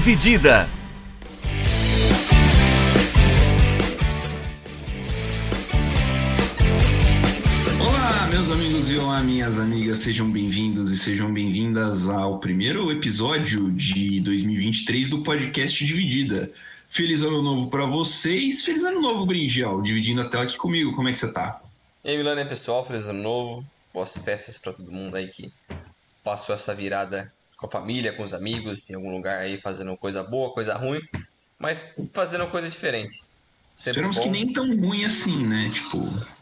Dividida. Olá, meus amigos e olá, minhas amigas, sejam bem-vindos e sejam bem-vindas ao primeiro episódio de 2023 do podcast Dividida. Feliz ano novo para vocês, feliz ano novo, Brinjal, dividindo a tela aqui comigo, como é que você tá? E aí, Milano, pessoal, feliz ano novo, boas festas para todo mundo aí que passou essa virada com a família, com os amigos, em algum lugar aí fazendo coisa boa, coisa ruim, mas fazendo coisa diferente. Sempre Esperamos bom. que nem tão ruim assim, né? Tipo,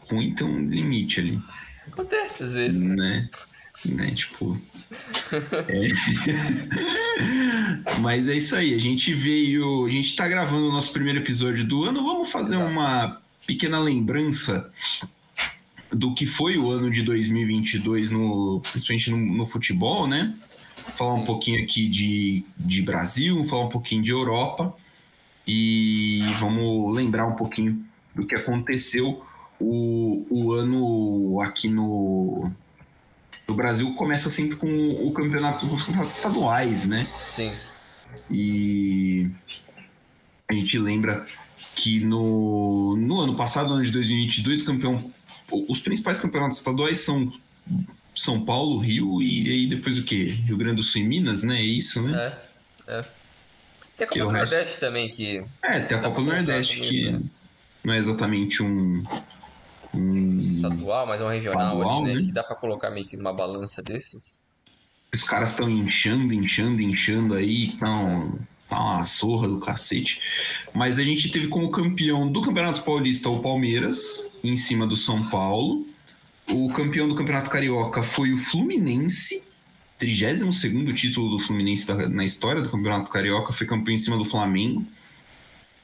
ruim tem um limite ali. Acontece às vezes. Né? né? Tipo. é. Mas é isso aí. A gente veio. A gente tá gravando o nosso primeiro episódio do ano. Vamos fazer Exato. uma pequena lembrança do que foi o ano de 2022, no, principalmente no, no futebol, né? Falar Sim. um pouquinho aqui de, de Brasil, falar um pouquinho de Europa e vamos lembrar um pouquinho do que aconteceu. O, o ano aqui no, no Brasil começa sempre com o campeonato, os campeonatos estaduais, né? Sim. E a gente lembra que no, no ano passado, ano de 2022, campeão, os principais campeonatos estaduais são São Paulo, Rio e aí depois o quê? Rio Grande do Sul e Minas, né? É isso, né? É, é. Tem a Copa do Nordeste resto... também que. É, tem a Copa do Nordeste que né? não é exatamente um. um... Estadual, mas é um regional estadual, ali, né? né? Que dá pra colocar meio que numa balança desses. Os caras estão inchando, inchando, inchando aí, então. Tá uma zorra do cacete. Mas a gente teve como campeão do Campeonato Paulista o Palmeiras, em cima do São Paulo. O campeão do Campeonato Carioca foi o Fluminense, 32 título do Fluminense na história do Campeonato Carioca, foi campeão em cima do Flamengo.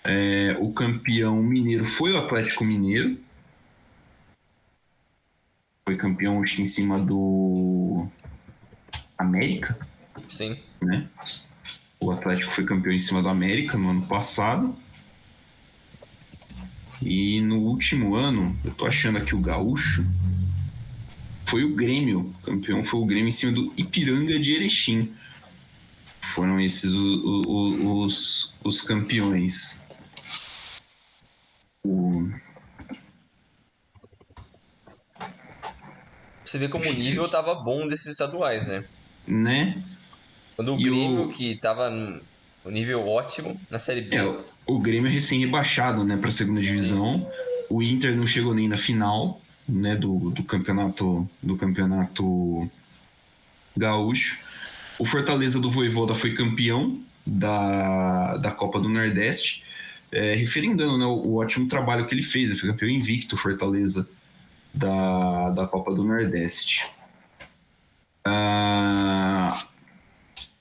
É, o campeão mineiro foi o Atlético Mineiro. Foi campeão acho que em cima do América. Sim. Né? O Atlético foi campeão em cima do América no ano passado. E no último ano, eu tô achando aqui o Gaúcho, foi o Grêmio. O campeão foi o Grêmio em cima do Ipiranga de Erechim. Foram esses os, os, os campeões. O... Você vê como o nível tava bom desses estaduais, né? Né? Quando o e Grêmio, o... que tava no nível ótimo na Série B. É, o Grêmio é recém-rebaixado, né, pra segunda Sim. divisão. O Inter não chegou nem na final né, do, do campeonato do campeonato gaúcho. O Fortaleza do Voivoda foi campeão da, da Copa do Nordeste, é, referendando né, o, o, ótimo trabalho que ele fez. Ele foi campeão invicto, Fortaleza, da, da Copa do Nordeste. Ah,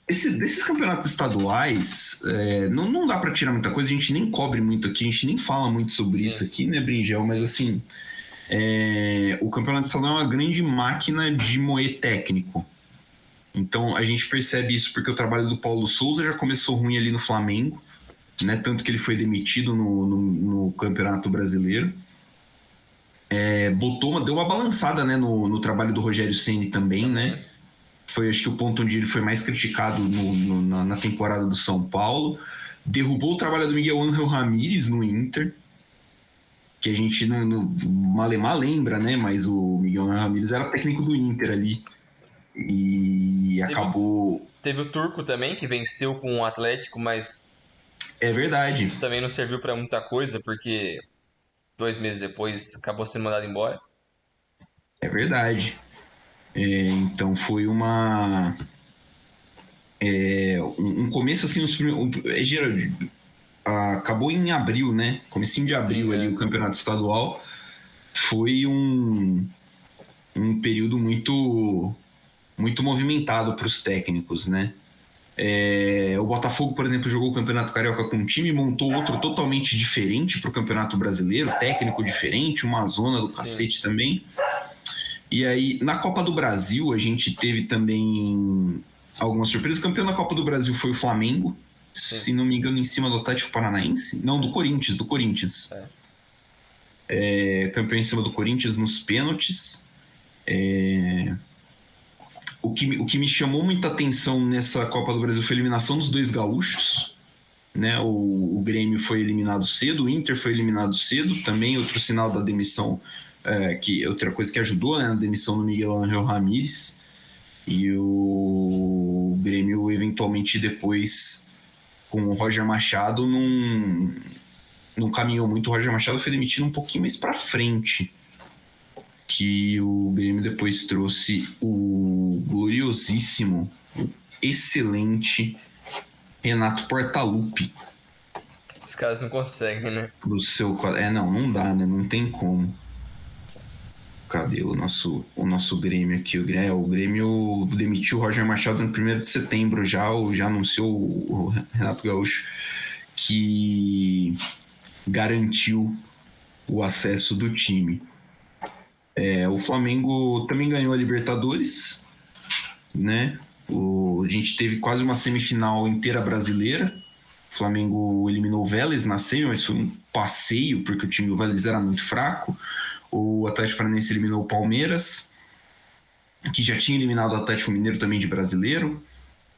esse, desses campeonatos estaduais, é, não, não dá para tirar muita coisa, a gente nem cobre muito aqui, a gente nem fala muito sobre Sim. isso aqui, né, Bringel? Mas assim, é, o campeonato estadual é uma grande máquina de moer técnico. Então a gente percebe isso porque o trabalho do Paulo Souza já começou ruim ali no Flamengo, né? Tanto que ele foi demitido no, no, no Campeonato Brasileiro. É, botou uma, deu uma balançada né, no, no trabalho do Rogério Ceni também, né? Foi acho que o ponto onde ele foi mais criticado no, na, na, temporada do São Paulo. Derrubou o trabalho do Miguel Ángel Ramírez no Inter que a gente não, não malemar lembra, né? Mas o Miguel Ramírez era técnico do Inter ali. E teve, acabou. Teve o Turco também, que venceu com o Atlético, mas. É verdade. Isso também não serviu para muita coisa, porque dois meses depois acabou sendo mandado embora. É verdade. É, então foi uma. É, um, um, começo assim, os primeiros, é, acabou em abril, né? Comecinho de abril Sim, ali, é. o campeonato estadual. Foi um, um período muito, muito movimentado para os técnicos, né? É, o Botafogo, por exemplo, jogou o Campeonato Carioca com um time, montou outro totalmente diferente para o Campeonato Brasileiro, técnico diferente, uma zona do Sim. cacete também. E aí, na Copa do Brasil, a gente teve também algumas surpresas. O campeão da Copa do Brasil foi o Flamengo, Sim. se não me engano, em cima do Atlético Paranaense. Não, do Corinthians, do Corinthians. É. É, campeão em cima do Corinthians nos pênaltis. É... o que, o que me chamou muita atenção nessa Copa do Brasil foi a eliminação dos dois gaúchos. Né? O, o Grêmio foi eliminado cedo, o Inter foi eliminado cedo, também outro sinal da demissão, é, que outra coisa que ajudou né, na demissão do Miguel Angel Ramírez. E o Grêmio, eventualmente, depois, com o Roger Machado, não, não caminhou muito. O Roger Machado foi demitido um pouquinho mais para frente que o Grêmio depois trouxe o gloriosíssimo, o excelente Renato Portaluppi. Os caras não conseguem, né? Do seu É, não, não dá, né? Não tem como. Cadê o nosso, o nosso Grêmio aqui? O Grêmio, é, o Grêmio demitiu o Roger Machado no 1 de setembro já, já anunciou o Renato Gaúcho que garantiu o acesso do time. É, o Flamengo também ganhou a Libertadores, né? O, a gente teve quase uma semifinal inteira brasileira. O Flamengo eliminou o Vélez na semi, mas foi um passeio, porque o time do Vélez era muito fraco. O Atlético Paranaense eliminou o Palmeiras, que já tinha eliminado o Atlético Mineiro também de brasileiro.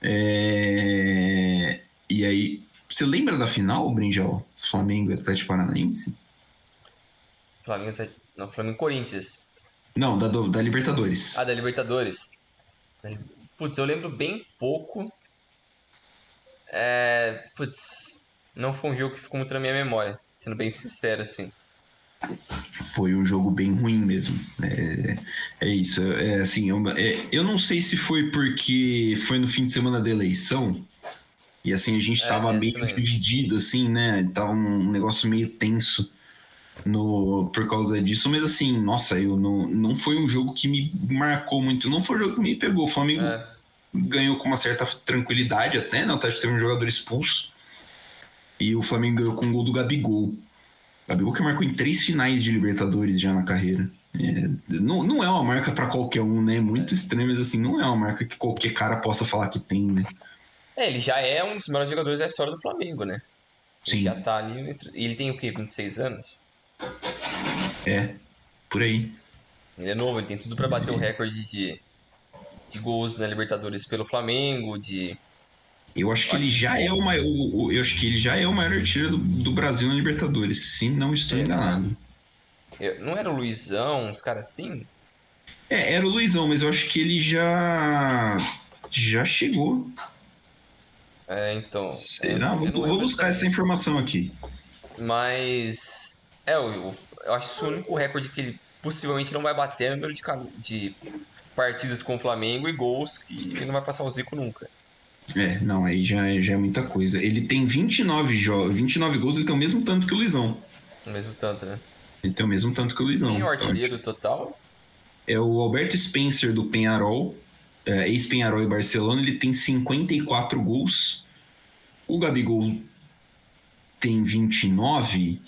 É... E aí, você lembra da final, Brinjal? Flamengo e Atlético Paranaense? Flamengo, não, Flamengo Corinthians. Não, da, da Libertadores. Ah, da Libertadores. Putz, eu lembro bem pouco. É. Putz, não foi um jogo que ficou muito na minha memória, sendo bem sincero, assim. Foi um jogo bem ruim mesmo. É, é isso. É assim, eu, é, eu não sei se foi porque foi no fim de semana da eleição. E assim, a gente é, tava meio dividido, assim, né? Tava um negócio meio tenso no, por causa disso, mas assim, nossa, eu não, não foi um jogo que me marcou muito, não foi um jogo que me pegou. O Flamengo é. ganhou com uma certa tranquilidade até, né? O Tati teve um jogador expulso. E o Flamengo ganhou com um gol do Gabigol. Gabigol que marcou em três finais de Libertadores já na carreira. É, não, não é uma marca para qualquer um, né? Muito é. estranho, mas assim, não é uma marca que qualquer cara possa falar que tem, né? É, ele já é um dos melhores jogadores da história do Flamengo, né? Ele Sim. já tá ali. Ele tem o quê? 26 anos? É, por aí. Ele é novo, ele tem tudo para bater o recorde de, de gols na Libertadores pelo Flamengo, de. Eu acho que ele já é o maior. Eu acho que ele já é o maior artilheiro do, do Brasil na Libertadores, se não estou enganado. Eu, não era o Luizão, uns caras assim? É, era o Luizão, mas eu acho que ele já. já chegou. É, então. Será? Eu, vou, eu vou buscar essa informação aqui. Mas é, eu, eu acho isso o único recorde que ele possivelmente não vai bater no número de, de partidas com o Flamengo e gols que ele não vai passar o Zico nunca. É, não, aí já, é, já é muita coisa. Ele tem 29, jo 29 gols, ele tem o mesmo tanto que o Luizão. O mesmo tanto, né? Ele tem o mesmo tanto que o Luizão. Quem é o artilheiro total? É o Alberto Spencer do Penharol, é, ex-Penharol e Barcelona, ele tem 54 gols. O Gabigol tem 29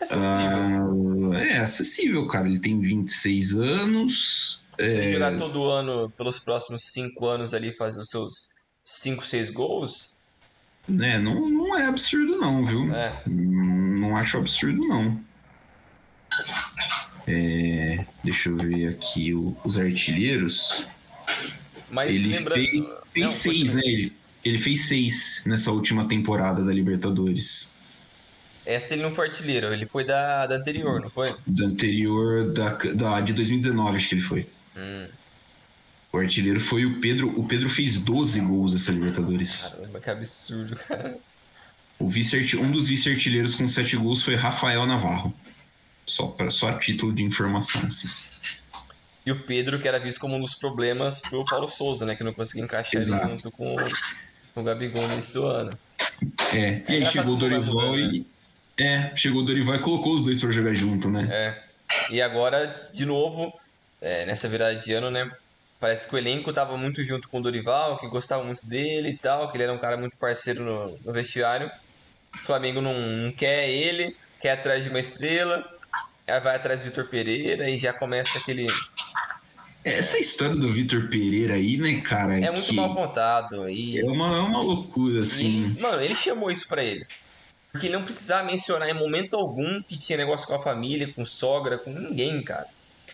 Acessível. Ah, é acessível, cara. Ele tem 26 anos. Se é... ele jogar todo ano, pelos próximos 5 anos ali, fazer os seus 5, 6 gols. É, não, não é absurdo, não, viu? É. Não, não acho absurdo, não. É, deixa eu ver aqui o, os artilheiros. Mas ele lembrando... fez, fez não, seis, né? Ele, ele fez seis nessa última temporada da Libertadores. Essa ele não foi artilheiro, ele foi da, da anterior, não foi? Da anterior, da, da, de 2019, acho que ele foi. Hum. O artilheiro foi o Pedro. O Pedro fez 12 gols nessa Libertadores. Caramba, que absurdo, cara. O vice um dos vice-artilheiros com 7 gols foi Rafael Navarro. Só, pra, só a título de informação, assim. E o Pedro, que era visto como um dos problemas pro Paulo Souza, né? Que não conseguia encaixar Exato. ele junto com, com o Gabigol nesse do ano. É, e aí chegou o Dorival e. Né? É, chegou o Dorival e colocou os dois para jogar junto, né? É. E agora, de novo, é, nessa virada de ano, né? Parece que o elenco tava muito junto com o Dorival, que gostava muito dele e tal, que ele era um cara muito parceiro no, no vestiário. O Flamengo não, não, quer ele, quer atrás de uma estrela, aí vai atrás do Vitor Pereira e já começa aquele. Essa história do Vitor Pereira aí, né, cara? É muito mal contado. E... É, uma, é uma loucura, assim. Mano, ele chamou isso pra ele. Porque ele não precisava mencionar em momento algum que tinha negócio com a família, com sogra, com ninguém, cara.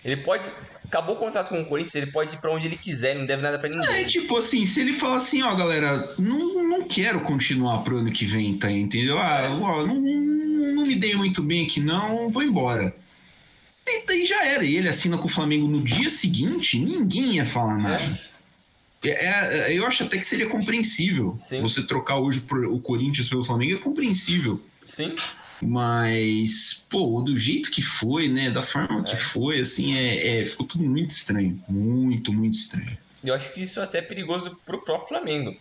Ele pode. Acabou o contrato com o Corinthians, ele pode ir pra onde ele quiser, não deve nada pra ninguém. É, tipo assim, se ele falar assim, ó, galera, não, não quero continuar pro ano que vem, tá? Entendeu? Ah, ó, não, não me dei muito bem aqui, não, vou embora. E daí já era. E ele assina com o Flamengo no dia seguinte, ninguém ia falar nada. É, é, eu acho até que seria compreensível. Sim. Você trocar hoje o Corinthians pelo Flamengo é compreensível. Sim, Mas, pô, do jeito que foi, né? Da forma que É. foi, assim, é, é, ficou tudo muito estranho. Muito, muito estranho. E eu acho que isso é até perigoso pro próprio Flamengo.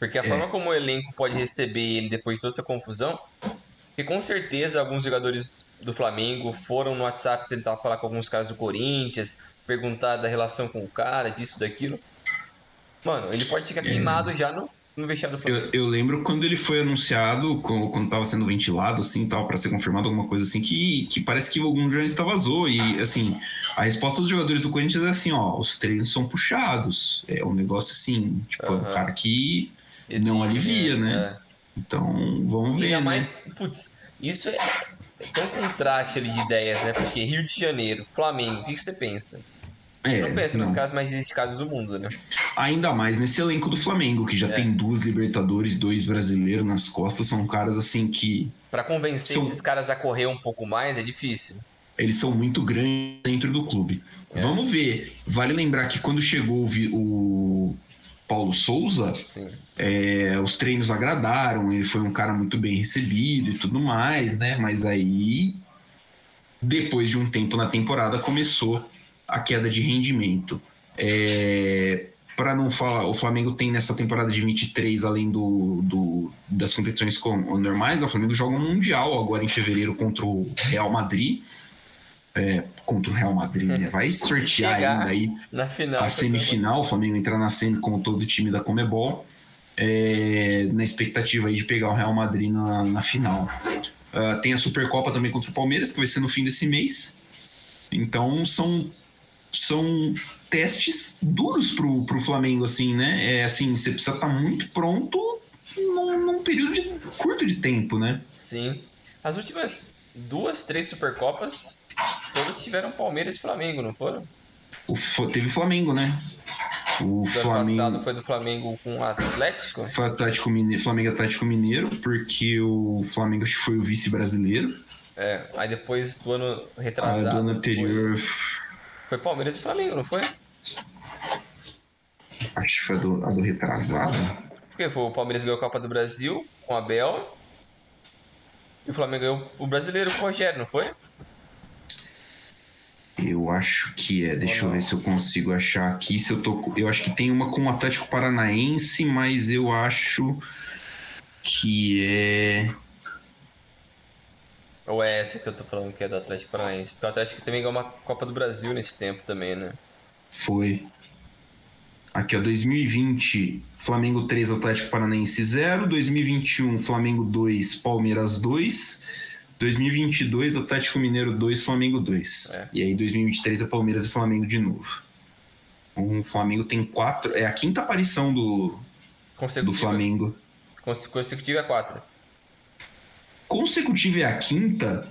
Porque a É. forma como o elenco pode receber ele depois de toda essa confusão, que com certeza alguns jogadores do Flamengo foram no WhatsApp tentar falar com alguns caras do Corinthians, perguntar da relação com o cara, disso, daquilo. Mano, ele pode ficar queimado já no, no vestiário do Flamengo. Eu, eu lembro quando ele foi anunciado, quando, quando tava sendo ventilado, assim, tal, para ser confirmado alguma coisa assim, que, que parece que algum jornalista vazou. E, assim, a resposta dos jogadores do Corinthians é assim: ó, os treinos são puxados. É um negócio assim, tipo, é um cara que. Não alivia, né? É. Então, vamos ver. Ainda né? mais, putz, isso é, é tão contraste ali de ideias, né? Porque Rio de Janeiro, Flamengo, o que, que você pensa? Você É, não pensa nos não. caras mais dedicados do mundo, né? Ainda mais nesse elenco do Flamengo, que já É. tem duas Libertadores, dois brasileiros nas costas, são caras assim que Pra convencer São- esses caras a correr um pouco mais é difícil. eles são muito grandes dentro do clube. É. Vamos ver. Vale lembrar que quando chegou o Paulo Souza, é, os treinos agradaram, ele foi um cara muito bem recebido e tudo mais, né? Mas aí, depois de um tempo na temporada, começou a queda de rendimento. É, para não falar, o Flamengo tem nessa temporada de 23, além do, do- das competições com- normais, o Flamengo joga um Mundial agora em fevereiro contra o Real Madrid. É, contra o Real Madrid, né? Vai sortear ainda aí Na final. a semifinal, o Flamengo entrar na semi como todo time da Comebol, é, na expectativa aí de pegar o Real Madrid na, na final. Ah, tem a Supercopa também contra o Palmeiras, que vai ser no fim desse mês. Então são, são testes duros pro, pro Flamengo, assim, né? É assim, você precisa estar muito pronto num, num período de- curto de tempo, né? Sim. As últimas duas, três Supercopas, todas tiveram Palmeiras e Flamengo, não foram? O, teve Flamengo, né? O Do ano Flamengo. passado foi do Flamengo com o Atlético. Foi Atlético Mineiro, Flamengo Atlético Mineiro, porque o Flamengo acho que foi o vice brasileiro. É, aí depois do ano A do retrasado. ano anterior, Foi, Palmeiras e Flamengo, não foi? acho que foi a do, a do retrasado. Porque foi o Palmeiras ganhou a Copa do Brasil com a Bel. E o Flamengo ganhou o brasileiro com o Rogério, não foi? Eu acho que é. Deixa eu ver se eu consigo achar aqui. Se eu tô. Eu acho que tem uma com o Atlético Paranaense, mas eu acho que é. Ou é essa que eu tô falando que é do Atlético Paranaense? Porque o Atlético também ganhou uma Copa do Brasil nesse tempo também, né? Foi. Aqui, ó, 2020, Flamengo 3, Atlético Paranaense 0. 2021, Flamengo 2, Palmeiras 2. 2022, Atlético Mineiro 2, Flamengo 2. É. E aí, 2023 é Palmeiras e Flamengo de novo. O Flamengo tem quatro. É a quinta aparição do, do. Flamengo. Cons- Consecutiva é 4. Consecutiva é a quinta,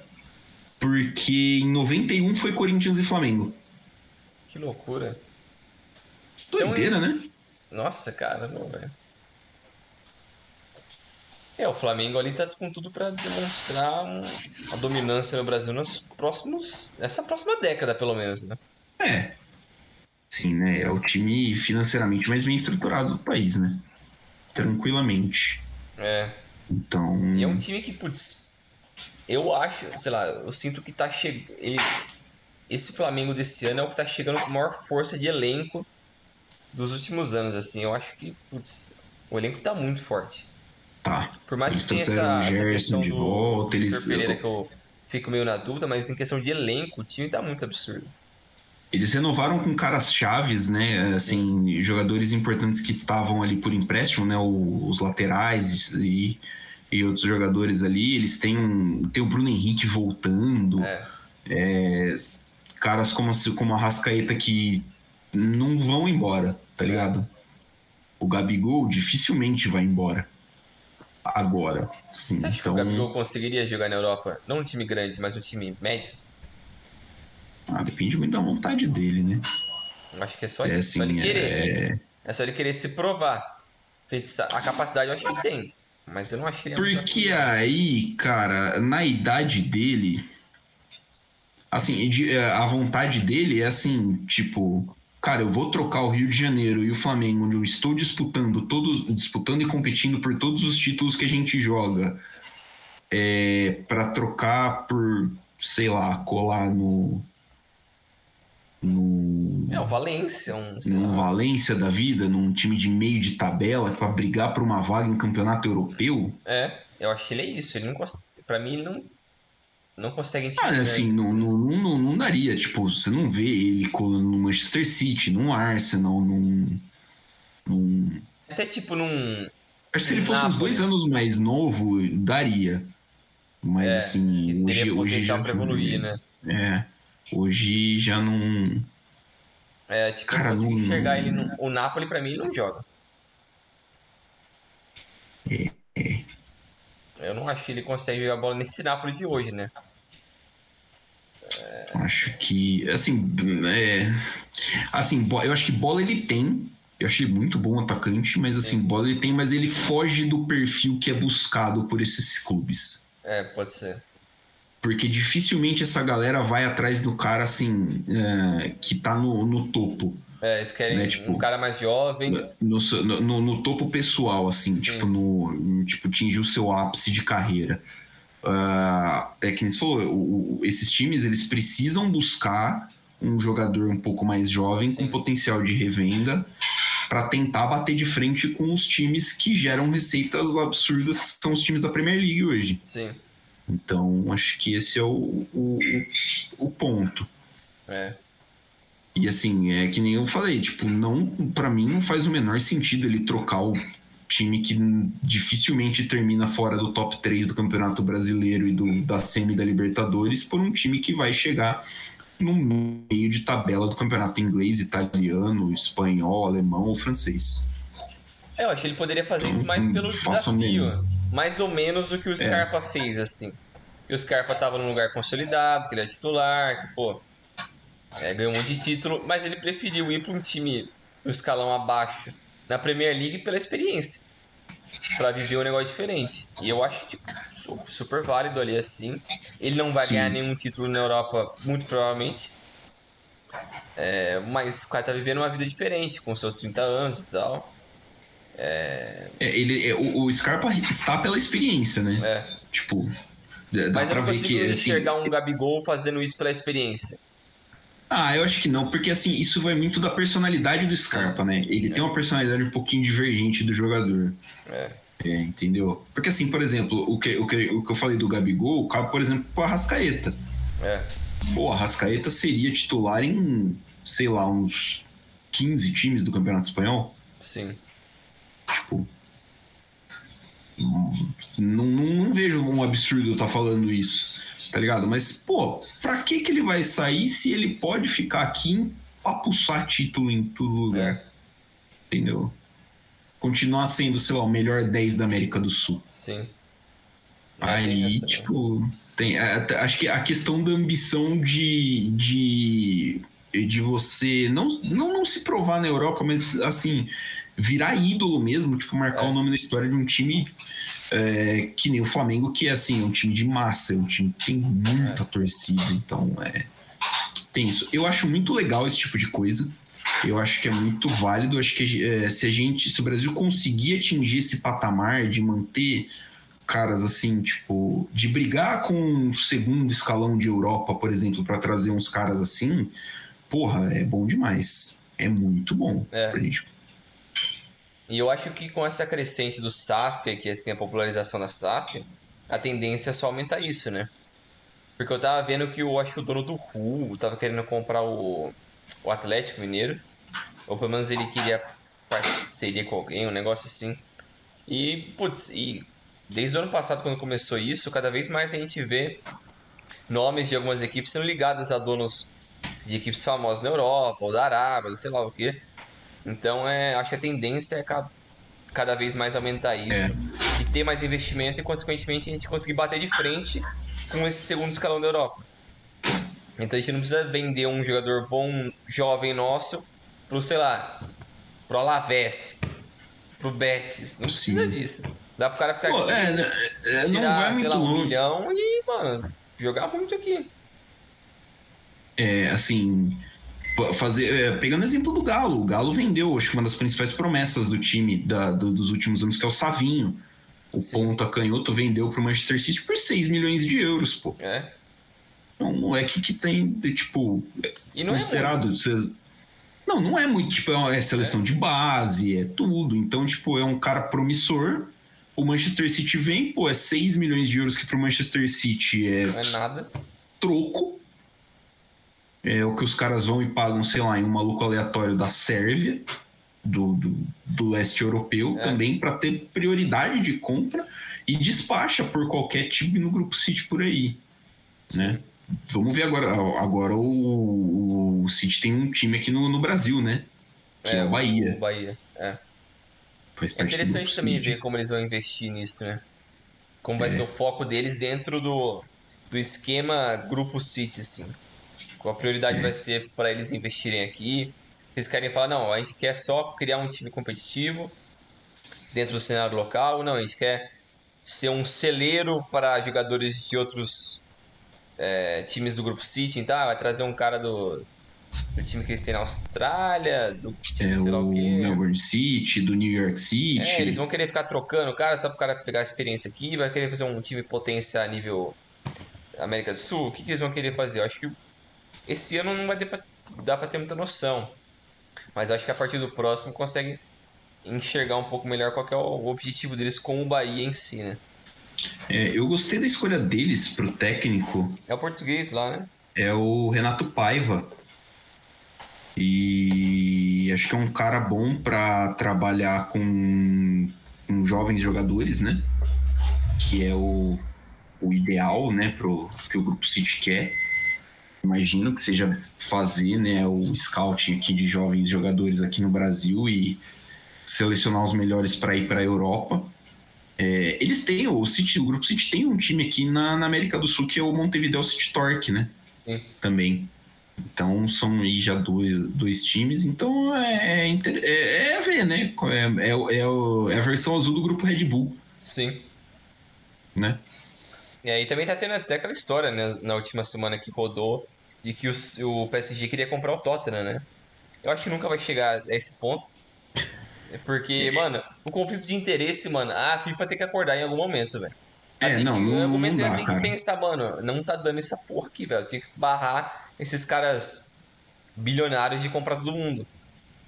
porque em 91 foi Corinthians e Flamengo. Que loucura. Então, Doideira, né? Nossa, cara, não, velho. É, o Flamengo ali tá com tudo pra demonstrar a dominância no Brasil nos próximos. Nessa próxima década, pelo menos, né? É. Sim, né? É o time financeiramente mais bem estruturado do país, né? Tranquilamente. É. Então. E é um time que, putz, eu acho, sei lá, eu sinto que tá chegando. Esse Flamengo desse ano é o que tá chegando com maior força de elenco dos últimos anos, assim. Eu acho que, putz, o elenco tá muito forte. Tá. Por mais que tenha essa, essa questão de do volta, eles- Pereira que eu fico meio na dúvida, mas em questão de elenco, o time tá muito absurdo. Eles renovaram com caras chaves, né? Assim, jogadores importantes que estavam ali por empréstimo, né? O- os laterais e, e outros jogadores ali. Eles têm um. Tem o Bruno Henrique voltando. É, É, caras como, como a Rascaeta que não vão embora, tá ligado? O Gabigol dificilmente vai embora. Agora, sim. você acha Então, que o Gabigol conseguiria jogar na Europa? Não um time grande, mas um time médio? Ah, depende muito da vontade dele, né? Acho que é só é, isso, assim, só ele querer. É... é... só ele querer se provar. A capacidade eu acho que tem. Mas eu não que ele é Porque aí, cara, na idade dele. Assim, a vontade dele é assim, tipo. Cara, eu vou trocar o Rio de Janeiro e o Flamengo, onde eu estou disputando todos, disputando e competindo por todos os títulos que a gente joga, é, para trocar por, sei lá, colar no no. É, o Valência. Um, Valência da vida, num time de meio de tabela, para brigar por uma vaga em campeonato europeu. É, eu acho que ele é isso. Ele não Pra mim, ele não. Não consegue Ah, assim, não, não, não, não, daria. Tipo, você não vê ele no Manchester City, no Arsenal, num. num... Até tipo num. Acho que se ele fosse uns dois anos mais novo, daria. Mas é, assim, hoje, hoje já. Pra evoluir, né? É. Hoje já não. É, tipo, Cara, eu não... enxergar ele no. O Napoli, pra mim, ele não joga. É, é. Eu não acho que ele consegue jogar bola nesse Napoli de hoje, né? É... Acho que. Assim. É... Assim, eu acho que bola ele tem. Eu achei muito bom atacante, mas Sim. assim, bola ele tem, mas ele foge do perfil que é buscado por esses clubes. É, pode ser. Porque dificilmente essa galera vai atrás do cara assim, é, que tá no, no topo. É, eles querem né? tipo, um cara mais jovem. No, no, no topo pessoal, assim, Sim. tipo, no, tipo, atingir o seu ápice de carreira. Uh, é que nem você falou, o, o, esses times eles precisam buscar um jogador um pouco mais jovem, Sim. com potencial de revenda, para tentar bater de frente com os times que geram receitas absurdas, que são os times da Premier League hoje. Sim. Então, acho que esse é o, o, o ponto. É. E assim, é que nem eu falei, tipo, não, para mim não faz o menor sentido ele trocar o time que dificilmente termina fora do top 3 do Campeonato Brasileiro e do, da semi da Libertadores por um time que vai chegar no meio de tabela do campeonato inglês, italiano, espanhol, alemão ou francês. É, eu acho que ele poderia fazer então, isso mais pelo desafio mais ou menos o que o é. Scarpa é. fez, assim. E o Scarpa tava num lugar consolidado, que ele é titular, que, pô, é, ganhou um monte de título, mas ele preferiu ir para um time no escalão abaixo na Premier League pela experiência, para viver um negócio diferente. E eu acho tipo, super válido ali assim. Ele não vai Sim. ganhar nenhum título na Europa, muito provavelmente. É, mas o cara tá vivendo uma vida diferente, com seus 30 anos e tal. É... É, ele, é, o, o, Scarpa está pela experiência, né? É. Tipo, dá Mas eu não consigo que, assim, enxergar assim, um Gabigol fazendo isso pela experiência. Ah, eu acho que não, porque assim, isso vai muito da personalidade do Scarpa, né? Ele é. tem uma personalidade um pouquinho divergente do jogador. É. É, entendeu? Porque assim, por exemplo, o que, o, que, o que eu falei do Gabigol, cabe, por exemplo, com a Rascaeta. É. Pô, a Rascaeta seria titular em, sei lá, uns 15 times do Campeonato Espanhol? Sim. Tipo. Não, não, não vejo um absurdo eu estar tá falando isso, tá ligado? Mas, pô, pra que que ele vai sair se ele pode ficar aqui e papuçar título em todo lugar? É. Entendeu? Continuar sendo, sei lá, o melhor 10 da América do Sul. Sim. Aí, tipo, tem, é, acho que a questão da ambição de, de, de você não, não, não se provar na Europa, mas assim, virar ídolo mesmo, tipo, marcar é. o nome na história de um time é, que nem o Flamengo, que é assim, é um time de massa, é um time que tem muita é. torcida, então é. Tem isso. Eu acho muito legal esse tipo de coisa. Eu acho que é muito válido. Acho que é, se a gente, se o Brasil conseguir atingir esse patamar de manter caras assim, tipo, de brigar com um segundo escalão de Europa, por exemplo, para trazer uns caras assim, porra, é bom demais. É muito bom é. pra gente e eu acho que com essa crescente do SAF, que é assim, a popularização da SAF, a tendência é só aumentar isso, né? Porque eu tava vendo que eu acho que o dono do Ru tava querendo comprar o, o Atlético Mineiro. Ou pelo menos ele queria parceria com alguém, um negócio assim. E, putz, e desde o ano passado, quando começou isso, cada vez mais a gente vê nomes de algumas equipes sendo ligadas a donos de equipes famosas na Europa, ou da Arábia, ou sei lá o que. Então, é, acho que a tendência é cada vez mais aumentar isso é. e ter mais investimento e, consequentemente, a gente conseguir bater de frente com esse segundo escalão da Europa. Então a gente não precisa vender um jogador bom, jovem nosso, pro, sei lá, pro Alavés, pro Betis. Não precisa Sim. disso. Dá pro cara ficar Pô, aqui, é, né, é, tirar, sei lá, um milhão e, mano, jogar muito aqui. É, assim, fazer é, pegando exemplo do Galo, o Galo vendeu, acho que uma das principais promessas do time da, do, dos últimos anos, que é o Savinho. O Sim. ponta canhoto vendeu pro Manchester City por 6 milhões de euros, pô. É. É um moleque que tem, tipo, e não é considerado. É não, não é muito, tipo, é seleção é. de base, é tudo. Então, tipo, é um cara promissor. O Manchester City vem, pô, é 6 milhões de euros que pro Manchester City é. Não é nada. Troco. É o que os caras vão e pagam, sei lá, em um maluco aleatório da Sérvia, do, do, do leste europeu, é. também para ter prioridade de compra e despacha por qualquer time no Grupo City por aí. Né? Vamos ver agora. Agora o, o City tem um time aqui no, no Brasil, né? Que é, é o Bahia. O Bahia, é. é interessante também ver como eles vão investir nisso, né? Como vai é. ser o foco deles dentro do, do esquema Grupo City, assim. Qual a prioridade é. vai ser para eles investirem aqui? Eles querem falar, não, a gente quer só criar um time competitivo dentro do cenário local, não, a gente quer ser um celeiro para jogadores de outros é, times do Grupo City, então, vai trazer um cara do, do time que eles têm na Austrália, do time é, sei lá o quê. Melbourne City, do New York City. É, eles vão querer ficar trocando o cara só pro cara pegar a experiência aqui, vai querer fazer um time potência a nível América do Sul. O que, que eles vão querer fazer? Eu acho que esse ano não vai pra, dar pra ter muita noção. Mas acho que a partir do próximo consegue enxergar um pouco melhor qual é o objetivo deles com o Bahia em si, né? É, eu gostei da escolha deles pro técnico. É o português lá, né? É o Renato Paiva. E acho que é um cara bom para trabalhar com, com, jovens jogadores, né? Que é o, o ideal, né, pro que o Grupo City quer. Imagino que seja fazer, né, o scouting aqui de jovens jogadores aqui no Brasil e selecionar os melhores para ir para a Europa é, eles têm, o City, o Grupo City tem um time aqui na, na América do Sul que é o Montevideo City Torque, né? Sim. Também. Então são aí já dois, dois times, então é, é, é, é ver, né? É, é, é, é, a versão azul do grupo Red Bull. Sim. Né? E aí também tá tendo até aquela história, né, na última semana que rodou, de que o, o PSG queria comprar o Tottenham, né? Eu acho que nunca vai chegar a esse ponto, é porque, mano, o conflito de interesse, mano, a FIFA tem que acordar em algum momento, velho. É, não, que, não, em algum momento ela tem cara. que pensar, mano, não tá dando essa porra aqui, velho. Tem que barrar esses caras bilionários de comprar todo mundo.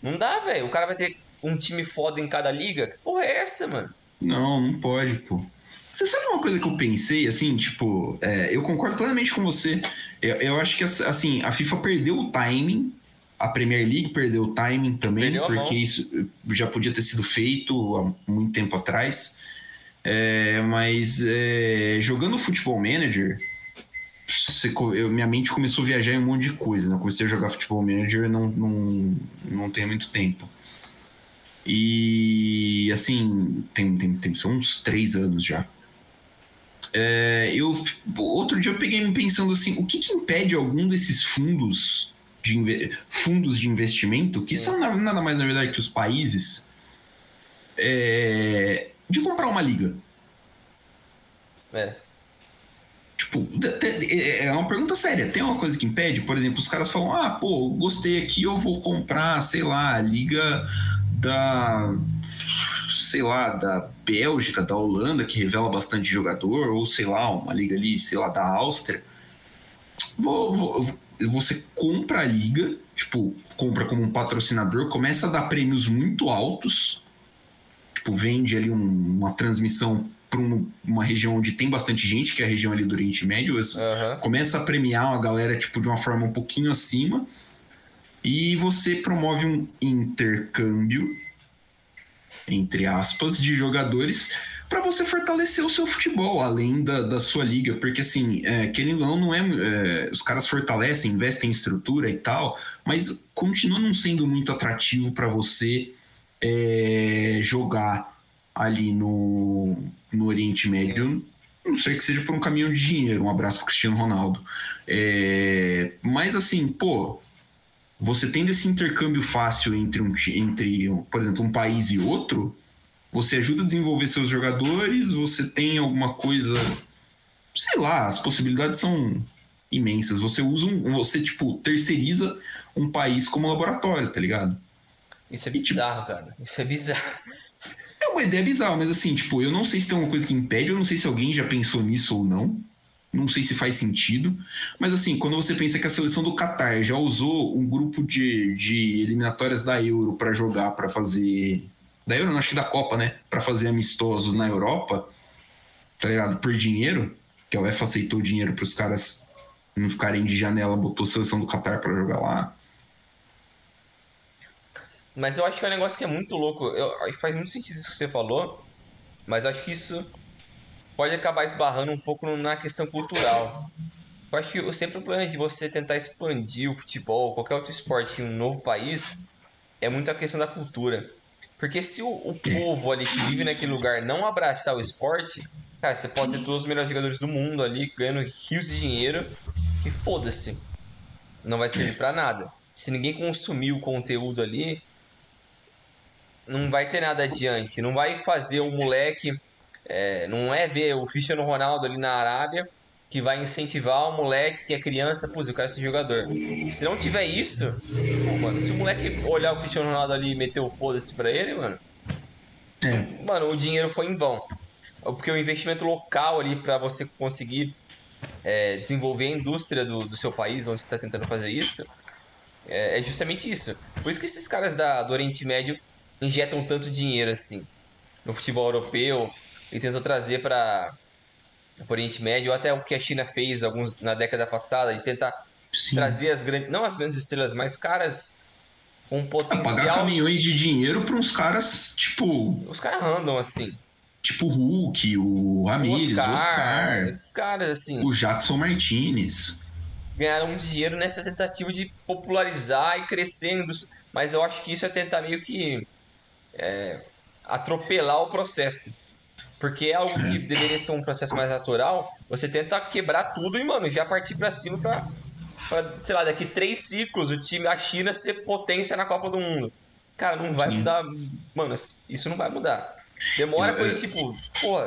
Não dá, velho. O cara vai ter um time foda em cada liga. Que porra é essa, mano? Não, não pode, pô. Você sabe uma coisa que eu pensei, assim, tipo, é, eu concordo plenamente com você. Eu, eu acho que, assim, a FIFA perdeu o timing a Premier League perdeu o timing também, perdeu porque isso já podia ter sido feito há muito tempo atrás. É, mas é, jogando Futebol Manager, você, eu, minha mente começou a viajar em um monte de coisa. Né? Eu comecei a jogar Futebol Manager não, não, não tem muito tempo. E assim, tem, tem, tem são uns três anos já. É, eu, outro dia eu peguei me pensando assim: o que, que impede algum desses fundos de fundos de investimento, que Sim. são nada mais na verdade que os países, é, de comprar uma liga. É. Tipo, é, é uma pergunta séria. Tem uma coisa que impede? Por exemplo, os caras falam: ah, pô, gostei aqui, eu vou comprar, sei lá, a liga da. Sei lá, da Bélgica, da Holanda, que revela bastante jogador, ou sei lá, uma liga ali, sei lá, da Áustria. Você compra a liga, tipo, compra como um patrocinador, começa a dar prêmios muito altos, tipo, vende ali um, uma transmissão para um, uma região onde tem bastante gente, que é a região ali do Oriente Médio, uhum. começa a premiar a galera, tipo, de uma forma um pouquinho acima, e você promove um intercâmbio, entre aspas, de jogadores para você fortalecer o seu futebol, além da, da sua liga, porque assim, é, querendo ou não, não é, é, os caras fortalecem, investem em estrutura e tal, mas continua não sendo muito atrativo para você é, jogar ali no, no Oriente Médio. Não sei que seja por um caminhão de dinheiro. Um abraço para Cristiano Ronaldo. É, Mas assim, pô, você tendo esse intercâmbio fácil entre, um, entre, por exemplo, um país e outro, você ajuda a desenvolver seus jogadores, você tem alguma coisa. Sei lá, as possibilidades são imensas. Você usa um. Você, tipo, terceiriza um país como laboratório, tá ligado? Isso é bizarro, e, tipo, cara. Isso é bizarro. É uma ideia bizarra, mas assim, tipo, eu não sei se tem alguma coisa que impede, eu não sei se alguém já pensou nisso ou não. Não sei se faz sentido. Mas assim, quando você pensa que a seleção do Qatar já usou um grupo de, de eliminatórias da Euro para jogar, para fazer. Da Euro, não, acho que da Copa, né? Para fazer amistosos na Europa, tá ligado? Por dinheiro, que a UEFA aceitou dinheiro para os caras não ficarem de janela, botou a seleção do Qatar para jogar lá. Mas eu acho que é um negócio que é muito louco. Eu, faz muito sentido isso que você falou, mas acho que isso pode acabar esbarrando um pouco na questão cultural. Eu acho que sempre o problema de você tentar expandir o futebol, qualquer outro esporte em um novo país, é muito a questão da cultura. Porque se o, o povo ali que vive naquele lugar não abraçar o esporte, cara, você pode ter todos os melhores jogadores do mundo ali ganhando rios de dinheiro, que foda-se. Não vai servir para nada. Se ninguém consumir o conteúdo ali, não vai ter nada adiante. Não vai fazer o moleque é, não é ver o Cristiano Ronaldo ali na Arábia que vai incentivar o moleque que é criança, pô, eu quero ser jogador. Se não tiver isso, pô, mano, se o moleque olhar o Cristiano Ronaldo ali e meter o foda-se pra ele, mano, é. mano, o dinheiro foi em vão. Porque o investimento local ali para você conseguir é, desenvolver a indústria do, do seu país, onde você está tentando fazer isso, é, é, justamente isso. Por isso que esses caras da, do Oriente Médio injetam tanto dinheiro assim no futebol europeu, e tentou trazer para o Oriente Médio, ou até o que a China fez alguns na década passada, de tentar Sim. trazer as grandes, não as grandes estrelas, mas caras com potencial. pagar caminhões de dinheiro para uns caras, tipo. Os caras random, assim. Tipo o Hulk, o Ramirez, o Oscar, Oscar, esses caras, assim. O Jackson Martinez. Ganharam muito dinheiro nessa tentativa de popularizar e crescendo. Mas eu acho que isso é tentar meio que é, atropelar o processo. Porque é algo que deveria ser um processo mais natural. Você tenta quebrar tudo e, mano, já partir para cima pra, pra, sei lá, daqui três ciclos o time, a China ser potência na Copa do Mundo. Cara, não vai Sim. mudar. Mano, isso não vai mudar. Demora coisa tipo, pô,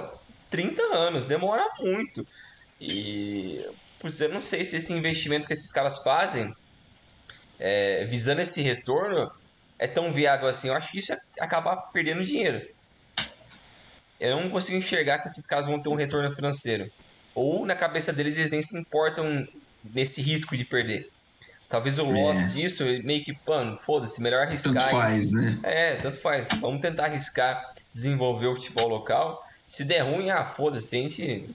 30 anos, demora muito. E. Putz, eu não sei se esse investimento que esses caras fazem, é, visando esse retorno, é tão viável assim. Eu acho que isso é acabar perdendo dinheiro eu não consigo enxergar que esses caras vão ter um retorno financeiro. Ou na cabeça deles eles nem se importam nesse risco de perder. Talvez o loss é. disso meio que, mano, foda-se, melhor arriscar. Tanto faz, né? É, tanto faz. Vamos tentar arriscar, desenvolver o futebol local. Se der ruim, ah, foda-se, a gente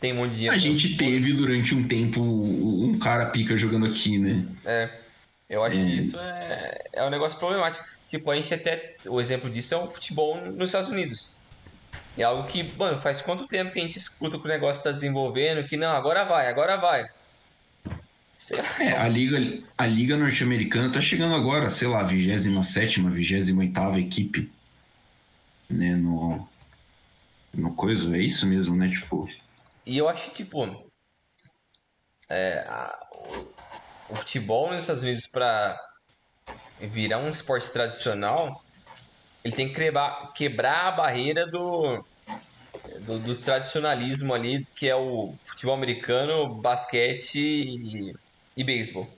tem um monte de dinheiro. A gente teve durante um tempo um cara pica jogando aqui, né? É. Eu acho é. que isso é, é um negócio problemático. Tipo, a gente até. O exemplo disso é o futebol nos Estados Unidos. É algo que, mano, faz quanto tempo que a gente escuta que o negócio está desenvolvendo, que não, agora vai, agora vai. É, a liga, a liga norte-americana tá chegando agora, sei lá, 27 28 equipe, né, no no coisa, é isso mesmo, né, tipo. E eu acho que tipo é, a, o, o futebol nos Estados Unidos para virar um esporte tradicional, ele tem que quebrar, quebrar a barreira do, do, do, tradicionalismo ali, que é o futebol americano, basquete e, e beisebol.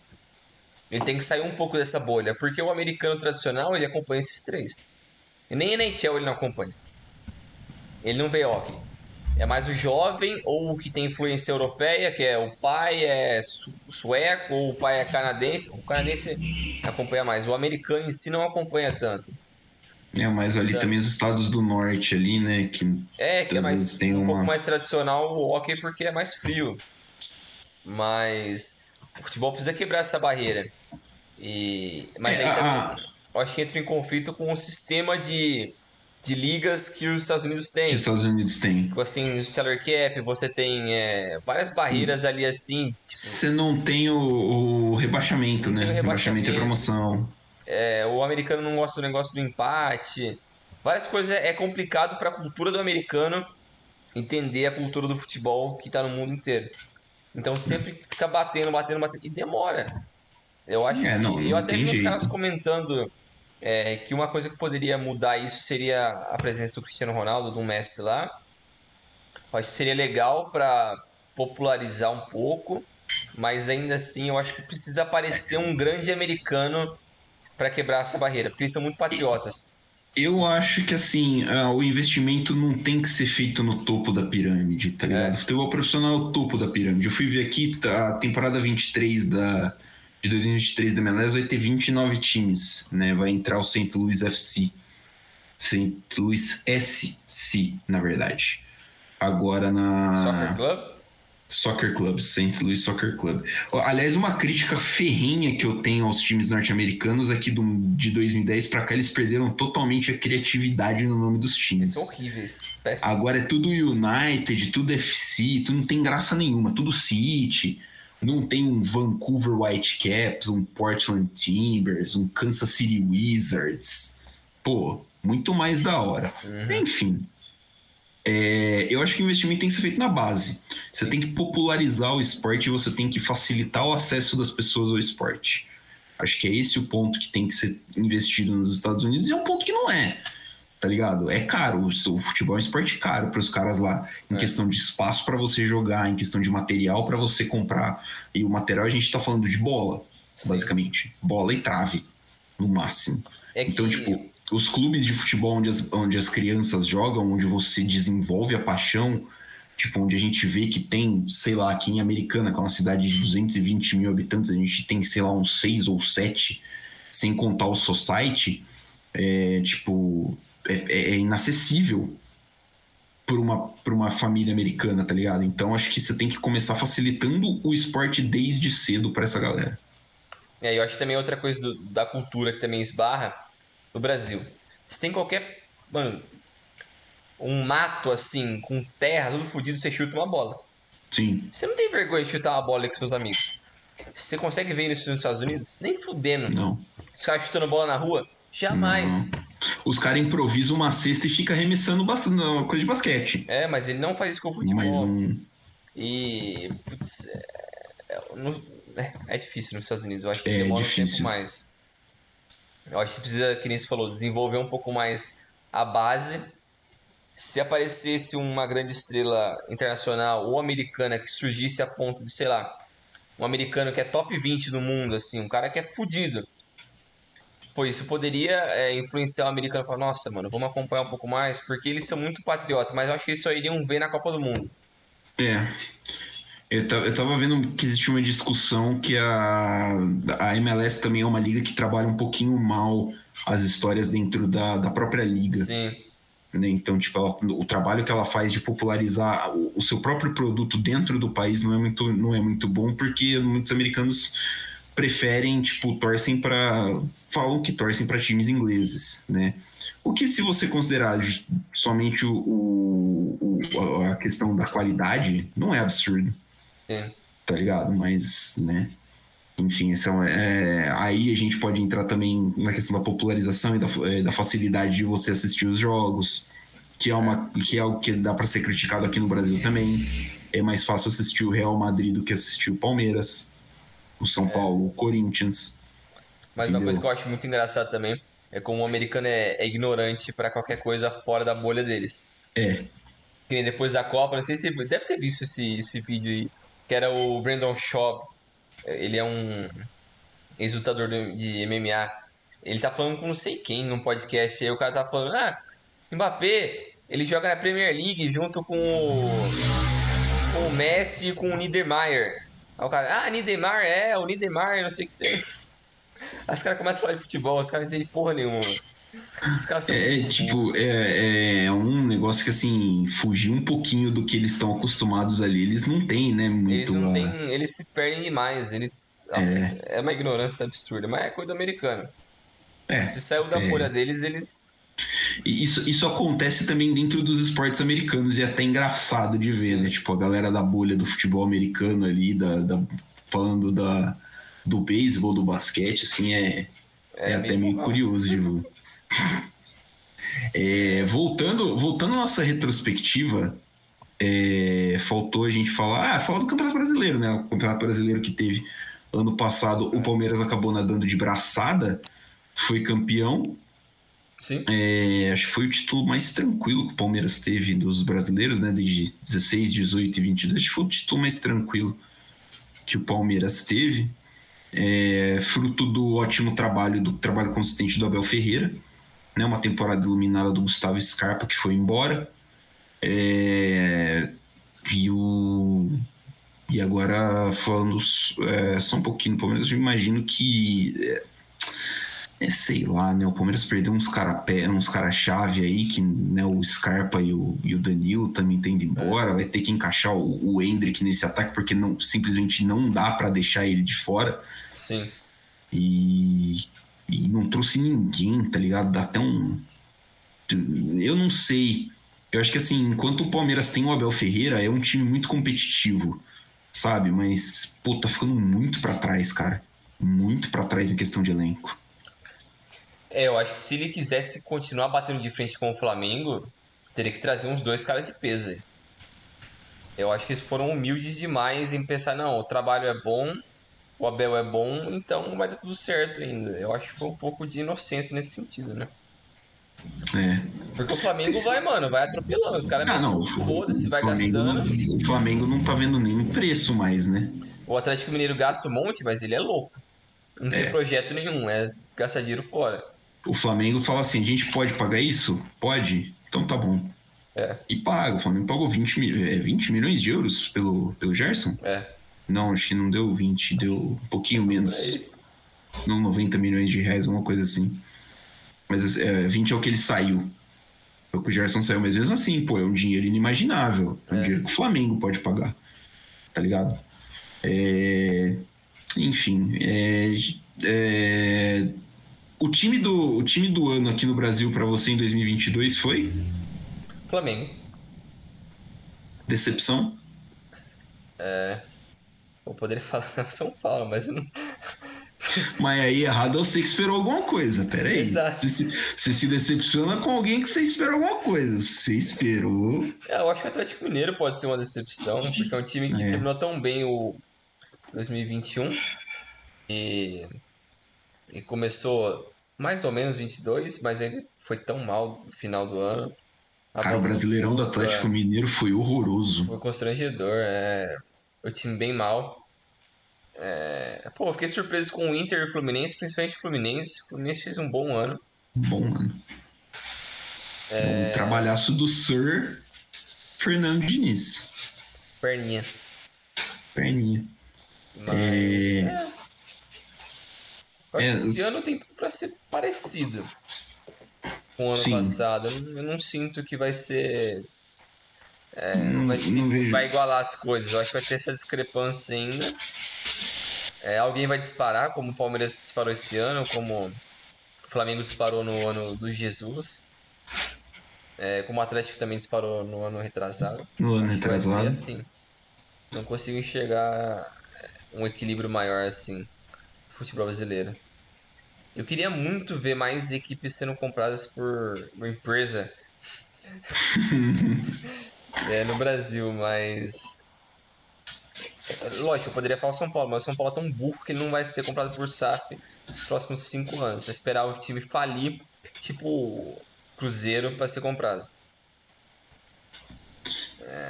Ele tem que sair um pouco dessa bolha, porque o americano tradicional ele acompanha esses três. E nem NHL ele não acompanha. Ele não vê hockey. É mais o jovem ou o que tem influência europeia, que é o pai é sueco ou o pai é canadense. O canadense acompanha mais. O americano em si não acompanha tanto. É, mas ali também os estados do norte ali, né? Que é, que é mais, tem um uma... pouco mais tradicional o hockey porque é mais frio. Mas o futebol precisa quebrar essa barreira. E, mas é, aí também, a... eu acho que entra em conflito com o sistema de, de ligas que os Estados Unidos têm. Que os Estados Unidos têm. Você tem o salary cap, você tem é, várias barreiras ali assim. Tipo... Você não tem o, o rebaixamento, né? O rebaixamento e promoção. É, o americano não gosta do negócio do empate. Várias coisas é complicado para a cultura do americano entender a cultura do futebol que está no mundo inteiro. Então sempre fica batendo, batendo, batendo. E demora. Eu acho É, que. não, eu não até vi jeito. caras comentando é, que uma coisa que poderia mudar isso seria a presença do Cristiano Ronaldo, do Messi lá. Eu acho que seria legal para popularizar um pouco, mas ainda assim eu acho que precisa aparecer um grande americano para quebrar essa barreira, porque eles são muito patriotas. Eu acho que assim, ah, o investimento não tem que ser feito no topo da pirâmide, tá ligado? É. Futebol profissional é o topo da pirâmide. Eu fui ver aqui, tá, a temporada 23 da, de 2023 da MLS vai ter 29 times, né? Vai entrar o St. Louis FC. St. Louis SC, na verdade. Agora na. Soccer Club? Soccer Club, St. Louis Soccer Club. Aliás, uma crítica ferrenha que eu tenho aos times norte-americanos é que do, de 2010 pra cá eles perderam totalmente a criatividade no nome dos Eles times. são horríveis. Agora é tudo United, tudo FC, tudo não tem graça nenhuma, tudo City. Não tem um Vancouver Whitecaps, um Portland Timbers, um Kansas City Wizards. Pô, muito mais da hora. Uhum. Enfim. É, eu acho que o investimento tem que ser feito na base. Você tem que popularizar o esporte e você tem que facilitar o acesso das pessoas ao esporte. Acho que é esse o ponto que tem que ser investido nos Estados Unidos e é um ponto que não é. Tá ligado? É caro. O futebol é um esporte caro para os caras lá. Em É. questão de espaço para você jogar, em questão de material para você comprar. E o material a gente tá falando de bola, Sim. basicamente. Bola e trave, no máximo. É que Então, tipo, os clubes de futebol onde as, onde as crianças jogam, onde você desenvolve a paixão, tipo, onde a gente vê que tem, sei lá, aqui em Americana, que é uma cidade de 220 mil habitantes, a gente tem, sei lá, uns seis ou sete, sem contar o Society, é, tipo, é, é- é inacessível por uma, por uma família americana, tá ligado? Então, acho que você tem que começar facilitando o esporte desde cedo pra essa galera. É, eu acho também outra coisa do- da cultura que também esbarra no Brasil. Você tem qualquer. Mano, um mato assim, com terra, tudo fodido, você chuta uma bola. Sim. Você não tem vergonha de chutar uma bola com seus amigos. Você consegue ver isso nos Estados Unidos? Nem fudendo. Não. Os caras chutando bola na rua? Jamais. Os caras improvisam uma cesta e fica arremessando coisa de basquete. É, mas ele não faz isso com o futebol. Mas não. E. Putz, é, é, é- é difícil nos Estados Unidos. Eu acho que É demora um difícil. tempo mais. Eu acho que precisa, que nem você falou, desenvolver um pouco mais a base. Se aparecesse uma grande estrela internacional ou americana que surgisse a ponto de, sei lá, um americano que é top 20 do mundo, assim, um cara que é fudido. Pô, isso poderia é, influenciar o americano falar, nossa, mano, vamos acompanhar um pouco mais, porque eles são muito patriotas, mas eu acho que eles só iriam ver na Copa do Mundo. É. Eu, ta- eu tava vendo que existia uma discussão que a, a MLS também é uma liga que trabalha um pouquinho mal as histórias dentro da, da própria liga. Sim. né? Então, tipo, ela- o trabalho que ela faz de popularizar o, o seu próprio produto dentro do país não é muito, não é muito bom, porque muitos americanos preferem, tipo, torcem para falam que torcem para times ingleses, né? O que, se você considerar somente o- o- a questão da qualidade, não é absurdo, Sim. tá ligado? Mas, né? Enfim, esse é, é, aí a gente pode entrar também na questão da popularização e da, é, da facilidade de você assistir os jogos, que é, uma, que é algo que dá para ser criticado aqui no Brasil também. É mais fácil assistir o Real Madrid do que assistir o Palmeiras, o São Paulo, o Corinthians. Mas uma Entendeu? coisa que eu acho muito engraçado também é como o americano é, é ignorante pra qualquer coisa fora da bolha deles. É, Que nem depois da Copa, não sei se você deve ter visto esse, esse vídeo aí, que era o Brandon Shaw. Ele é um ex-lutador do- de MMA. Ele tá falando com não sei quem num podcast. Aí o cara tá falando, ah, Mbappé, ele joga na Premier League junto com o, com o Messi e com o Niedermayer. Aí o cara, ah, Niedermayer, é, o Niedermayer, não sei o que tem. Aí os caras começam a falar de futebol, os caras não entendem porra nenhuma. São é, tipo, é, é um negócio que assim, fugir um pouquinho do que eles estão acostumados ali, eles não têm, né? Muito Eles não têm. Eles se perdem demais. Eles. Nossa, é. uma ignorância absurda, mas é coisa do americano. É, Se saiu da é. bolha deles, eles. Isso, isso acontece também dentro dos esportes americanos e é até engraçado de ver, Sim. né? Tipo, a galera da bolha do futebol americano ali, da, da- falando da, do beisebol, do basquete, assim, é, é, até meio mal. curioso de ver. É, voltando, voltando à nossa retrospectiva, é, faltou a gente falar, ah, falar do Campeonato Brasileiro, né? O Campeonato Brasileiro que teve ano passado, o Palmeiras acabou nadando de braçada, foi campeão. Sim. É, acho que foi o título mais tranquilo que o Palmeiras teve dos brasileiros, né? Desde 16, 18 e 22. Acho que foi o título mais tranquilo que o Palmeiras teve. É, fruto do ótimo trabalho, do trabalho consistente do Abel Ferreira. Né, uma temporada iluminada do Gustavo Scarpa, que foi embora. É, e, o, e agora, falando é, só um pouquinho do Palmeiras, eu imagino que é, é, sei lá, né? O Palmeiras perdeu uns cara uns cara-chave aí, que né, o Scarpa e o, e o Danilo também têm ido embora. Vai ter que encaixar o, o Hendrick nesse ataque, porque não, simplesmente não dá para deixar ele de fora. Sim. E, e não trouxe ninguém, tá ligado? Dá até um. Eu não sei. Eu acho que assim, enquanto o Palmeiras tem o Abel Ferreira, é um time muito competitivo, sabe? Mas, pô, tá ficando muito para trás, cara. Muito para trás em questão de elenco. É, eu acho que se ele quisesse continuar batendo de frente com o Flamengo, teria que trazer uns dois caras de peso aí. Eu acho que eles foram humildes demais em pensar, não, o trabalho é bom, o Abel é bom, então vai dar tudo certo ainda. Eu acho que foi um pouco de inocência nesse sentido, né? É. Porque o Flamengo vai, mano, vai atropelando. Os caras ah, não, foda-se, vai Flamengo gastando. Não, o Flamengo não tá vendo nem preço mais, né? O Atlético Mineiro gasta um monte, mas ele é louco. Não tem É. projeto nenhum, é gastar dinheiro fora. O Flamengo fala assim: a gente pode pagar isso? Pode? Então tá bom. É. E paga. O Flamengo pagou 20, mi- é, 20 milhões de euros pelo, pelo Gerson? É. Não, acho que não deu 20, deu um pouquinho menos. Aí, Não 90 milhões de reais, uma coisa assim. Mas é, 20 é o que ele saiu. É o que o Gerson saiu, mas mesmo assim, pô, é um dinheiro inimaginável. É um É. dinheiro que o Flamengo pode pagar. Tá ligado? É, Enfim, é, é, O, time do, o time do ano aqui no Brasil pra você em 2022 foi? Flamengo. Decepção? Eu poderia falar São Paulo, mas eu não. Mas aí errado eu sei que esperou alguma coisa. Pera aí. Exato. Você, se- você se decepciona com alguém que você esperou alguma coisa. Você esperou. É, eu acho que o Atlético Mineiro pode ser uma decepção, porque é um time que É. terminou tão bem o 2021 e, e começou mais ou menos 22, mas ele foi tão mal no final do ano. A Cara, o Brasileirão do Atlético Mineiro foi horroroso. Foi constrangedor, é. O time bem mal. É, Pô, fiquei surpreso com o Inter e o Fluminense, principalmente o Fluminense. O Fluminense fez um bom ano. Bom, mano. É... Um trabalhaço do Sir Fernando Diniz. Perninha. Perninha. Mas. É. é. É, esse ano tem tudo pra ser parecido com o ano Sim. passado. Eu não, eu não sinto que vai ser. É, Não- vai, se- não vai igualar as coisas. Eu acho que vai ter essa discrepância ainda. É, alguém vai disparar, como o Palmeiras disparou esse ano, como o Flamengo disparou no ano do Jesus. É, como o Atlético também disparou no ano retrasado. No ano Acho que vai ser retrasado. assim. Não consigo enxergar é, um equilíbrio maior assim no futebol brasileiro. Eu queria muito ver mais equipes sendo compradas por uma empresa é, no Brasil, mas. Lógico, eu poderia falar São Paulo, mas o São Paulo é tão burro que ele não vai ser comprado por SAF nos próximos cinco anos. Vai esperar o time falir, tipo Cruzeiro, para ser comprado.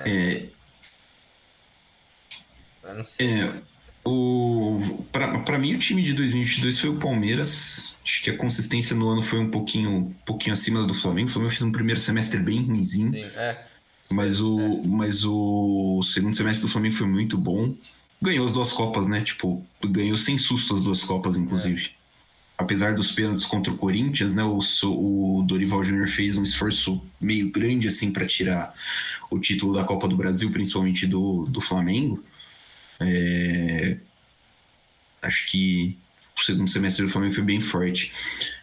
É, Eu não sei. é, o, pra mim, o time de 2022 foi o Palmeiras. Acho que a consistência no ano foi um pouquinho, um pouquinho acima do Flamengo. O Flamengo fez um primeiro semestre bem ruimzinho. Sim, é. Mas o, mas o segundo semestre do Flamengo foi muito bom. Ganhou as duas Copas, né? Tipo, ganhou sem susto as duas Copas, inclusive. Apesar dos pênaltis contra o Corinthians, né? O, o Dorival Júnior fez um esforço meio grande, assim, para tirar o título da Copa do Brasil, principalmente do, do Flamengo. É, Acho que o segundo semestre do Flamengo foi bem forte.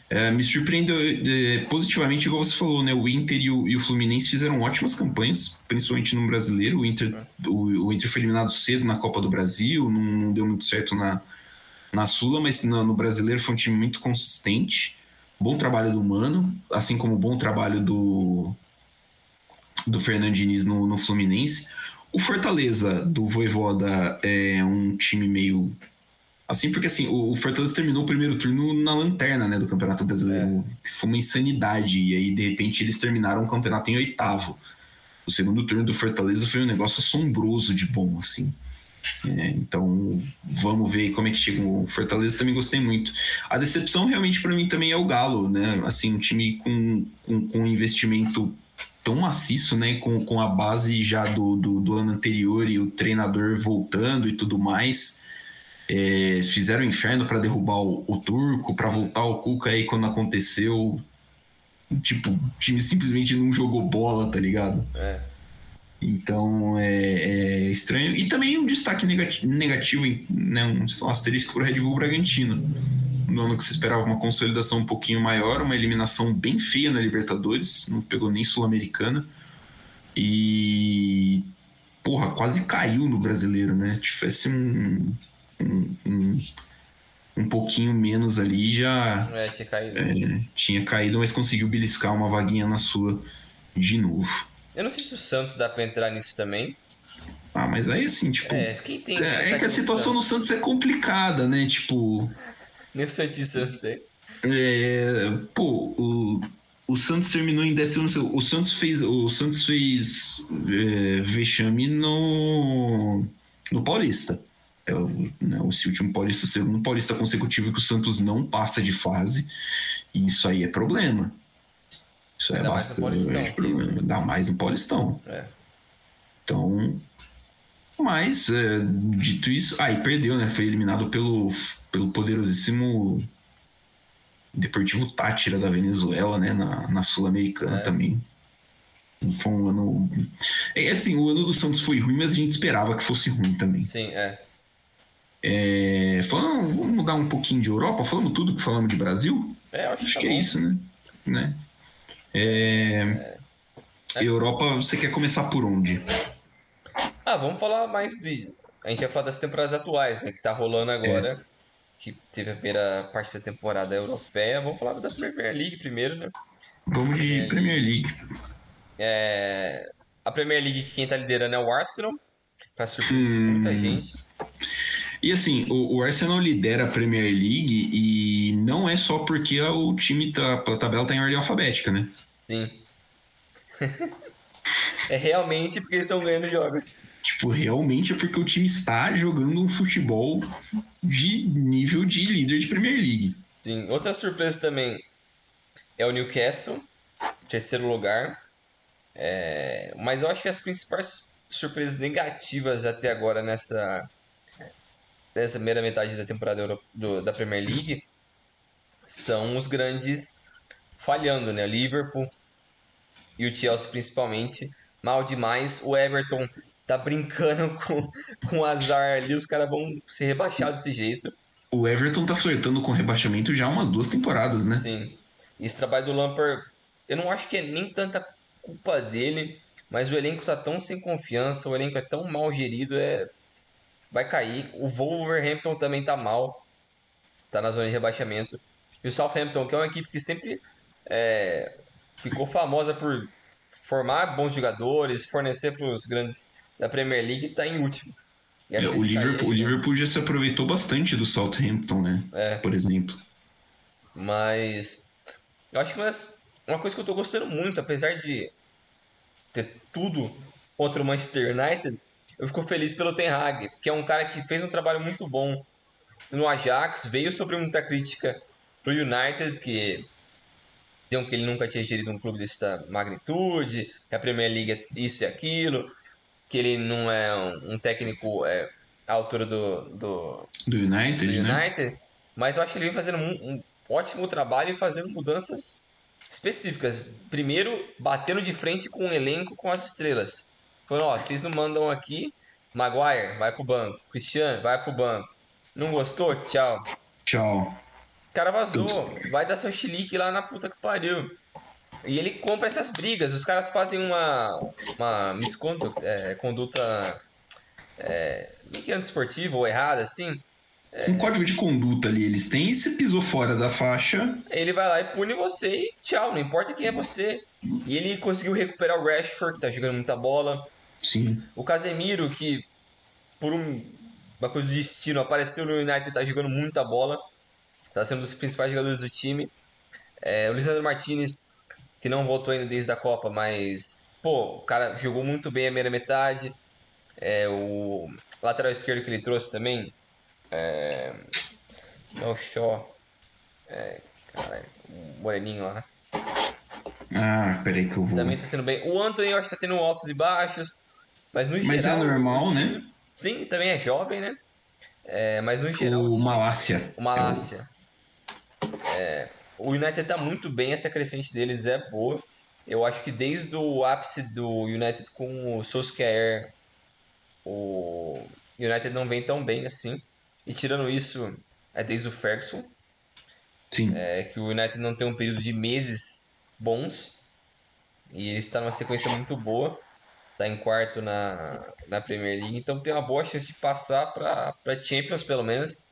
É, me surpreendeu é, positivamente, igual você falou, né? O Inter e o, e o Fluminense fizeram ótimas campanhas, principalmente no brasileiro. O Inter, o, o Inter foi eliminado cedo na Copa do Brasil, não, não deu muito certo na, na Sula, mas no, no brasileiro foi um time muito consistente. Bom trabalho do Mano, assim como bom trabalho do, do Fernandinho no, no Fluminense. O Fortaleza do Voivoda é um time meio. Assim, porque assim, o Fortaleza terminou o primeiro turno na lanterna né, do Campeonato Brasileiro. É. Foi uma insanidade. E aí, de repente, eles terminaram o campeonato em oitavo. O segundo turno do Fortaleza foi um negócio assombroso de bom, assim. É, então, vamos ver como é que chega o Fortaleza. Também gostei muito. A decepção, realmente, para mim, também é o Galo, né? Assim, um time com, com, com investimento tão maciço, né? Com, com a base já do, do, do ano anterior e o treinador voltando e tudo mais. É, fizeram inferno para derrubar o, o turco, para voltar o Cuca aí quando aconteceu. Tipo, o time simplesmente não jogou bola, tá ligado? É. Então é, é, estranho. E também um destaque negativo, negativo né, um asterisco para o Red Bull Bragantino. No ano que se esperava uma consolidação um pouquinho maior, uma eliminação bem feia na Libertadores, não pegou nem Sul-Americana. E. Porra, quase caiu no brasileiro, né? Tivesse um, um, um, um pouquinho menos ali, já. É, tinha caído. É, tinha caído, mas conseguiu beliscar uma vaguinha na sua de novo. Eu não sei se o Santos dá pra entrar nisso também. Ah, mas aí assim, tipo. É, quem tem. É, é que a situação no Santos. Santos é complicada, né? Tipo. Nem o Santista tem. É, pô, o, o Santos terminou em décimo. O Santos fez. O Santos fez é, vexame no. no Paulista. É o, né, o último Paulista, segundo Paulista consecutivo que o Santos não passa de fase. E isso aí é problema. Isso é bastante problema. Dá mais no Paulistão. É. Então. Mas, é, dito isso. Aí ah, perdeu, né? Foi eliminado pelo, pelo poderosíssimo Deportivo Tátira da Venezuela, né? Na, na Sul-Americana é. também. Foi um ano. É assim, o ano do Santos foi ruim, mas a gente esperava que fosse ruim também. Sim, é. É falando, vamos mudar um pouquinho de Europa? Falamos tudo que falamos de Brasil? É, acho, acho que, tá é isso, né? né? É... É. Europa, você quer começar por onde? Ah, vamos falar mais de. A gente vai falar das temporadas atuais, né? Que tá rolando agora. É. Que teve a primeira parte da temporada europeia. Vamos falar da Premier League primeiro, né? Vamos de Premier, League. League. É... A Premier League, quem tá liderando é o Arsenal. Pra surpresa hum... muita gente. E assim, o, o, Arsenal lidera a Premier League e não é só porque o time tá, a tabela tá em ordem alfabética, né? Sim. é realmente porque eles estão ganhando jogos. Tipo, realmente é porque o time está jogando um futebol de nível de líder de Premier League. Sim. Outra surpresa também é o Newcastle, terceiro lugar. É... Mas eu acho que as principais surpresas negativas até agora nessa dessa primeira metade da temporada Euro, do, da Premier League são os grandes falhando, né? Liverpool e o Chelsea principalmente, mal demais. O Everton tá brincando com, com azar ali, os caras vão ser rebaixados desse jeito. O Everton tá flertando com rebaixamento já há umas duas temporadas, né? Sim. Esse trabalho do Lampard, eu não acho que é nem tanta culpa dele, mas o elenco tá tão sem confiança, o elenco é tão mal gerido, é vai cair. O Wolverhampton também tá mal, tá na zona de rebaixamento. E o Southampton, que é uma equipe que sempre é, ficou famosa por formar bons jogadores, fornecer para os grandes da Premier League, está em último. É, o, Liverpool, o Liverpool já se aproveitou bastante do Southampton, né? É. Por exemplo. Mas eu acho que uma, uma coisa que eu estou gostando muito, apesar de ter tudo contra o Manchester United, eu fico feliz pelo Ten Hag, que é um cara que fez um trabalho muito bom no Ajax, veio sobre muita crítica pro United, que diziam que ele nunca tinha gerido um clube dessa magnitude, que a Premier League é isso e aquilo, que ele não é um, um técnico é, à altura do, do, do United, do né? United né? mas eu acho que ele vem fazendo um, um ótimo trabalho e fazendo mudanças específicas. Primeiro, batendo de frente com o elenco, com as estrelas. Falando, ó, vocês não mandam aqui, Maguire, vai pro banco. Cristiano, vai pro banco. Não gostou? Tchau. Tchau. O cara vazou. Vai dar seu chilique lá na puta que pariu. E ele compra essas brigas. Os caras fazem uma, uma misconduta, é, conduta é, que é esportiva ou errada, assim. um código de conduta ali eles têm, e se pisou fora da faixa. Ele vai lá e pune você e tchau, não importa quem é você. E ele conseguiu recuperar o Rashford, que tá jogando muita bola. Sim. O Casemiro, que por um, uma coisa do destino apareceu no United, tá jogando muita bola. Tá sendo um dos principais jogadores do time. É, o Lisandro Martinez, que não voltou ainda desde a Copa, mas, pô, o cara jogou muito bem a primeira metade. É, o lateral esquerdo que ele trouxe também, é, não, o Shaw, é, cara, o moreninho lá. Ah, peraí que eu vou. Também tá sendo bem. O Anthony, eu acho que tá tendo altos e baixos, mas no Mas geral... é normal, time- né? Sim, também é jovem, né? É, mas no geral... O time- Malásia. o Malásia. É, o United tá muito bem, essa crescente deles é boa. Eu acho que desde o ápice do United com o Solskjaer, o United não vem tão bem assim. E tirando isso, é desde o Ferguson, Sim. é que o United não tem um período de meses bons. E ele está numa sequência muito boa. Está em quarto na, na Premier League. Então tem uma boa chance de passar para Champions, pelo menos.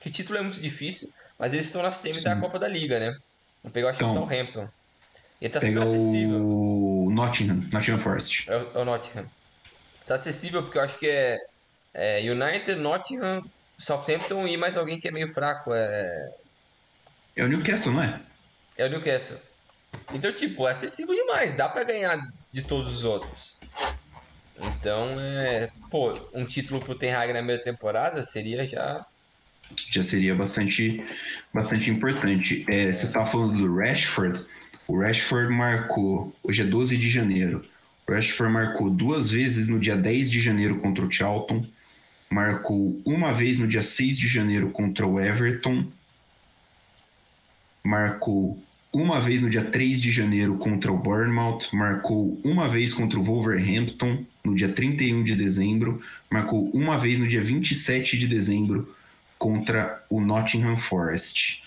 Que título é muito difícil. Mas eles estão na semi da Sim. Copa da Liga, né? Vão pegar acho que o Então, Southampton. E tá super acessível. o Nottingham, Nottingham Forest. É o, é o Nottingham. Tá acessível porque eu acho que é, é United, Nottingham, Southampton e mais alguém que é meio fraco. É, É o Newcastle, não é? é o Newcastle. Então, tipo, é acessível demais. Dá pra ganhar de todos os outros. Então, é... Pô, um título pro Ten Hag na primeira temporada seria já... Já seria bastante, bastante importante. É, Você tá falando do Rashford. O Rashford marcou. Hoje é 12 de janeiro. O Rashford marcou duas vezes no dia 10 de janeiro contra o Charlton. Marcou uma vez no dia 6 de janeiro contra o Everton. Marcou uma vez no dia 3 de janeiro contra o Bournemouth. Marcou uma vez contra o Wolverhampton no dia 31 de dezembro. Marcou uma vez no dia 27 de dezembro contra o Nottingham Forest.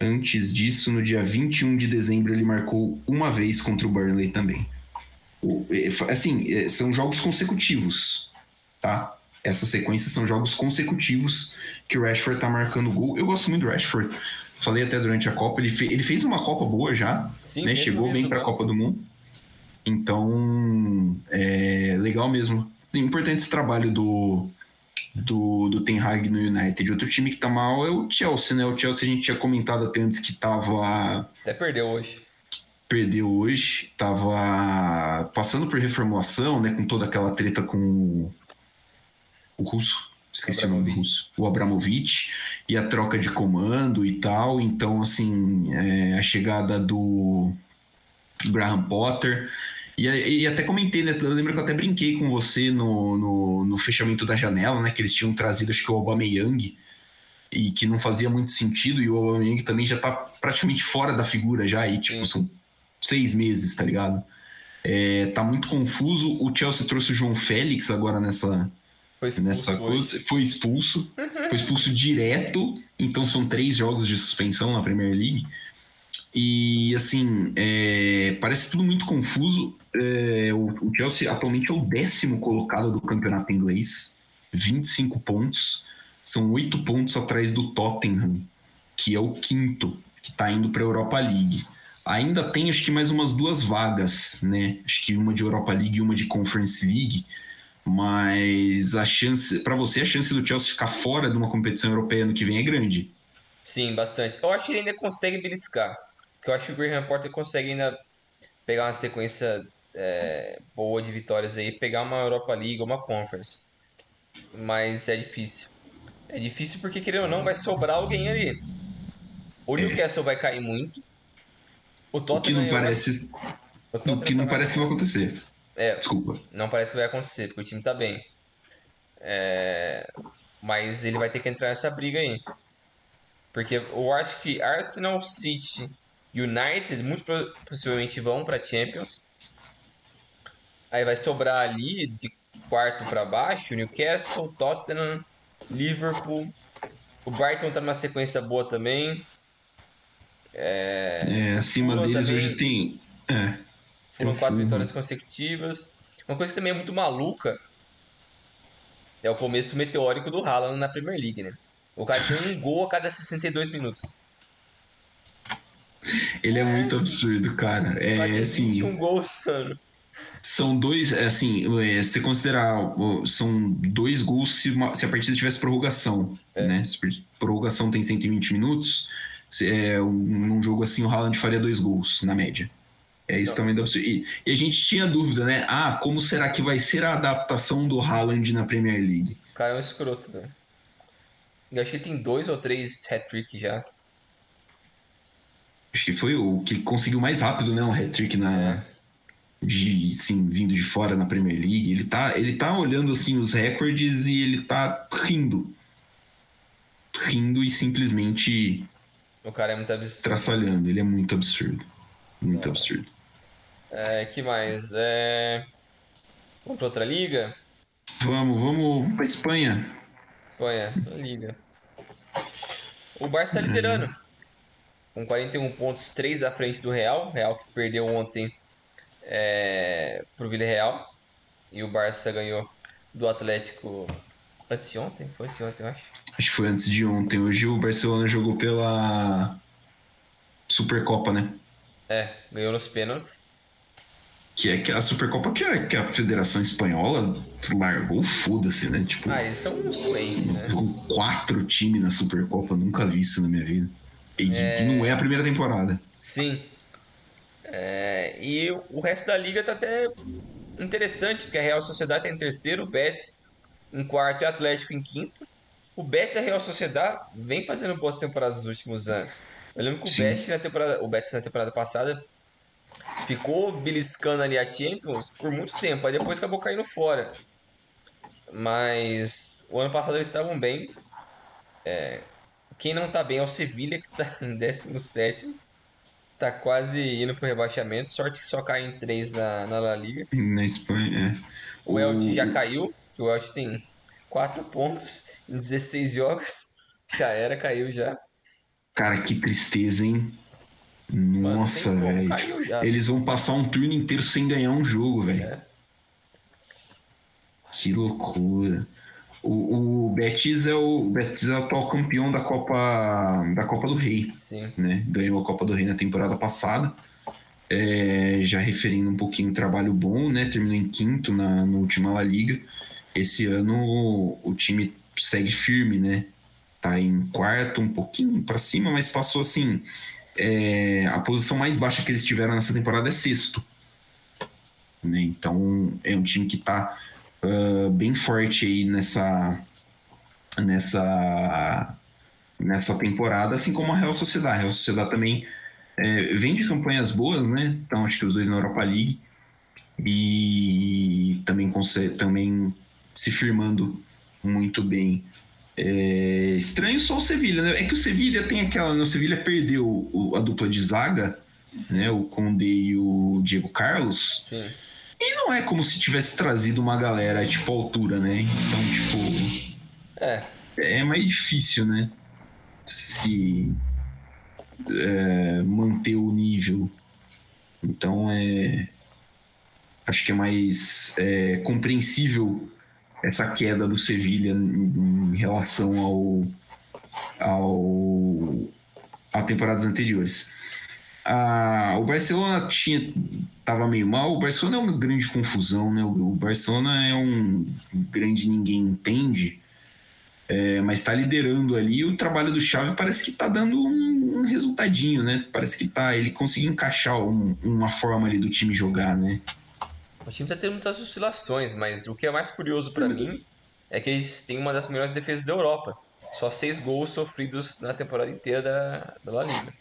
Antes disso, no dia 21 de dezembro, ele marcou uma vez contra o Burnley também. É, Assim, é, são jogos consecutivos, tá? Essas sequências são jogos consecutivos que o Rashford tá marcando gol. Eu gosto muito do Rashford. Falei até durante a Copa, ele, fe- ele fez uma Copa boa já, Sim, né? Chegou bem para a banco. Copa do Mundo. Então, é legal mesmo. É importante esse trabalho do, do, do Ten Hag no United. Outro time que tá mal é o Chelsea, né? O Chelsea a gente tinha comentado até antes que tava Até perdeu hoje. perdeu hoje, tava passando por reformulação, né? Com toda aquela treta com o, o russo. Esqueci o nome russo. O Abramovich e a troca de comando e tal. Então, assim, é, a chegada do Graham Potter. E, e até comentei, né? Eu lembro que eu até brinquei com você no, no, no fechamento da janela, né? Que eles tinham trazido, acho que o Aubameyang, e que não fazia muito sentido. E o Aubameyang também já tá praticamente fora da figura já. E, Sim. tipo, são seis meses, tá ligado? É, tá muito confuso. O Chelsea trouxe o João Félix agora nessa, Foi expulso nessa coisa. Foi expulso. Foi expulso direto. Então são três jogos de suspensão na Premier League. E assim, é, parece tudo muito confuso. É, o, o Chelsea atualmente é o décimo colocado do campeonato inglês, 25 pontos. São oito pontos atrás do Tottenham, que é o quinto, que está indo para a Europa League. Ainda tem, acho que, mais umas duas vagas, né? Acho que uma de Europa League e uma de Conference League. Mas a chance, para você, a chance do Chelsea ficar fora de uma competição europeia no que vem é grande. Sim, bastante. Eu acho que ele ainda consegue beliscar. Porque eu acho que o Graham Potter consegue ainda pegar uma sequência é, boa de vitórias aí, pegar uma Europa League uma Conference. Mas é difícil. É difícil porque, querendo ou não, vai sobrar alguém ali. O Newcastle vai cair muito. O O que Tottenham, não parece, o o Tottenham que não parece que vai acontecer. É, Desculpa. não parece que vai acontecer, porque o time tá bem. É, Mas ele vai ter que entrar nessa briga aí. Porque eu acho que Arsenal, City, United muito possivelmente vão pra Champions. Aí vai sobrar ali de quarto pra baixo, Newcastle, Tottenham, Liverpool. O Brighton tá numa sequência boa também. É, acima Fulham deles também- hoje tem. É, Foram Tem quatro vitórias consecutivas. Uma coisa que também é muito maluca é o começo meteórico do Haaland na Premier League, né? O cara tem um gol a cada 62 minutos. Ele é, É, muito sim. absurdo, cara. É assim. 21 gols, mano. São dois, é, assim, é, se você considerar, são dois gols se, uma- se a partida tivesse prorrogação, É. né? Se prorrogação tem 120 minutos, se, é, um, num jogo assim o Haaland faria dois gols, na média. É isso também dá pra... e, e a gente tinha dúvida, né? Ah, como será que vai ser a adaptação do Haaland na Premier League? O cara é um escroto, velho. Eu acho que ele tem dois ou três hat-trick já. Acho que foi o que conseguiu mais rápido, né? Um hat-trick na... De, sim, vindo de fora na Premier League. Ele tá, ele tá olhando, assim, os recordes e ele tá rindo. Rindo e simplesmente O cara é muito absurdo. traçalhando. Ele é muito absurdo. Muito absurdo. É, que mais? É... Vamos pra outra liga? Vamos, vamos, pra Espanha. Espanha, liga. O Barça tá liderando. Com 41 pontos, 3 à frente do Real. Real que perdeu ontem é, pro Villarreal. E o Barça ganhou do Atlético antes de ontem? Foi antes de ontem, eu acho. Acho que foi antes de ontem. Hoje o Barcelona jogou pela Supercopa, né? É, ganhou nos pênaltis. Que é que a Supercopa que a, que a Federação Espanhola largou, foda-se, né? Tipo, Ah, eles são uns doentes, né? com quatro times na Supercopa. Nunca vi isso na minha vida. E É. não é a primeira temporada. Sim. É, e o resto da liga tá até interessante, porque a Real Sociedade tá em terceiro, o Betis em quarto e o Atlético em quinto. O Betis e a Real Sociedade vem fazendo boas temporadas nos últimos anos. Eu lembro que o Sim. Betis na temporada, o Betis na temporada passada ficou beliscando ali a Champions por muito tempo, aí depois acabou caindo fora. Mas o ano passado eles estavam bem. É, quem não tá bem é o Sevilha, que tá em 17 Tá quase indo pro rebaixamento. Sorte que só cai em 3 na, na La Liga. Na Espanha, é. O Elche já caiu, que o Elche tem 4 pontos em 16 jogos. Já era, caiu já. Cara, que tristeza, hein? Nossa, velho. Eles vão passar um turno inteiro sem ganhar um jogo, velho. É. Que loucura. O, o Betis é o, o Betis é o atual campeão da Copa da Copa do Rei, Sim. né? Ganhou a Copa do Rei na temporada passada. É, já referindo um pouquinho o trabalho bom, né? Terminou em quinto na, na última La Liga. Esse ano o, o time segue firme, né? Tá em quarto, um pouquinho para cima, mas passou assim. É, a posição mais baixa que eles tiveram nessa temporada é sexto. Né? Então é um time que tá ah, bem forte aí nessa nessa nessa temporada, assim como a Real Sociedade. A Real Sociedade também é, vem de campanhas boas, né? Então acho que os dois na Europa League e também também se firmando muito bem. É, estranho só o Sevilha, né? É que o Sevilha tem aquela, né? o Sevilha perdeu o- a dupla de zaga, né? O Conde e o Diego Carlos. Sim. E não é como se tivesse trazido uma galera, tipo, à altura, né? Então, tipo, É. é mais difícil, né? Se é, manter o nível. Então, é. Acho que é mais é, compreensível essa queda do Sevilha em, em relação ao, ao a temporadas anteriores. Ah, o Barcelona tinha tava meio mal. O Barcelona é uma grande confusão, né? O, o Barcelona é um grande ninguém entende, é, mas está liderando ali. O trabalho do Xavi parece que está dando um, um resultadinho, né? Parece que tá ele conseguiu encaixar um- uma forma ali do time jogar, né? O time tá tendo muitas oscilações, mas o que é mais curioso pra mim é que eles têm uma das melhores defesas da Europa. Só seis gols sofridos na temporada inteira da, da La Liga.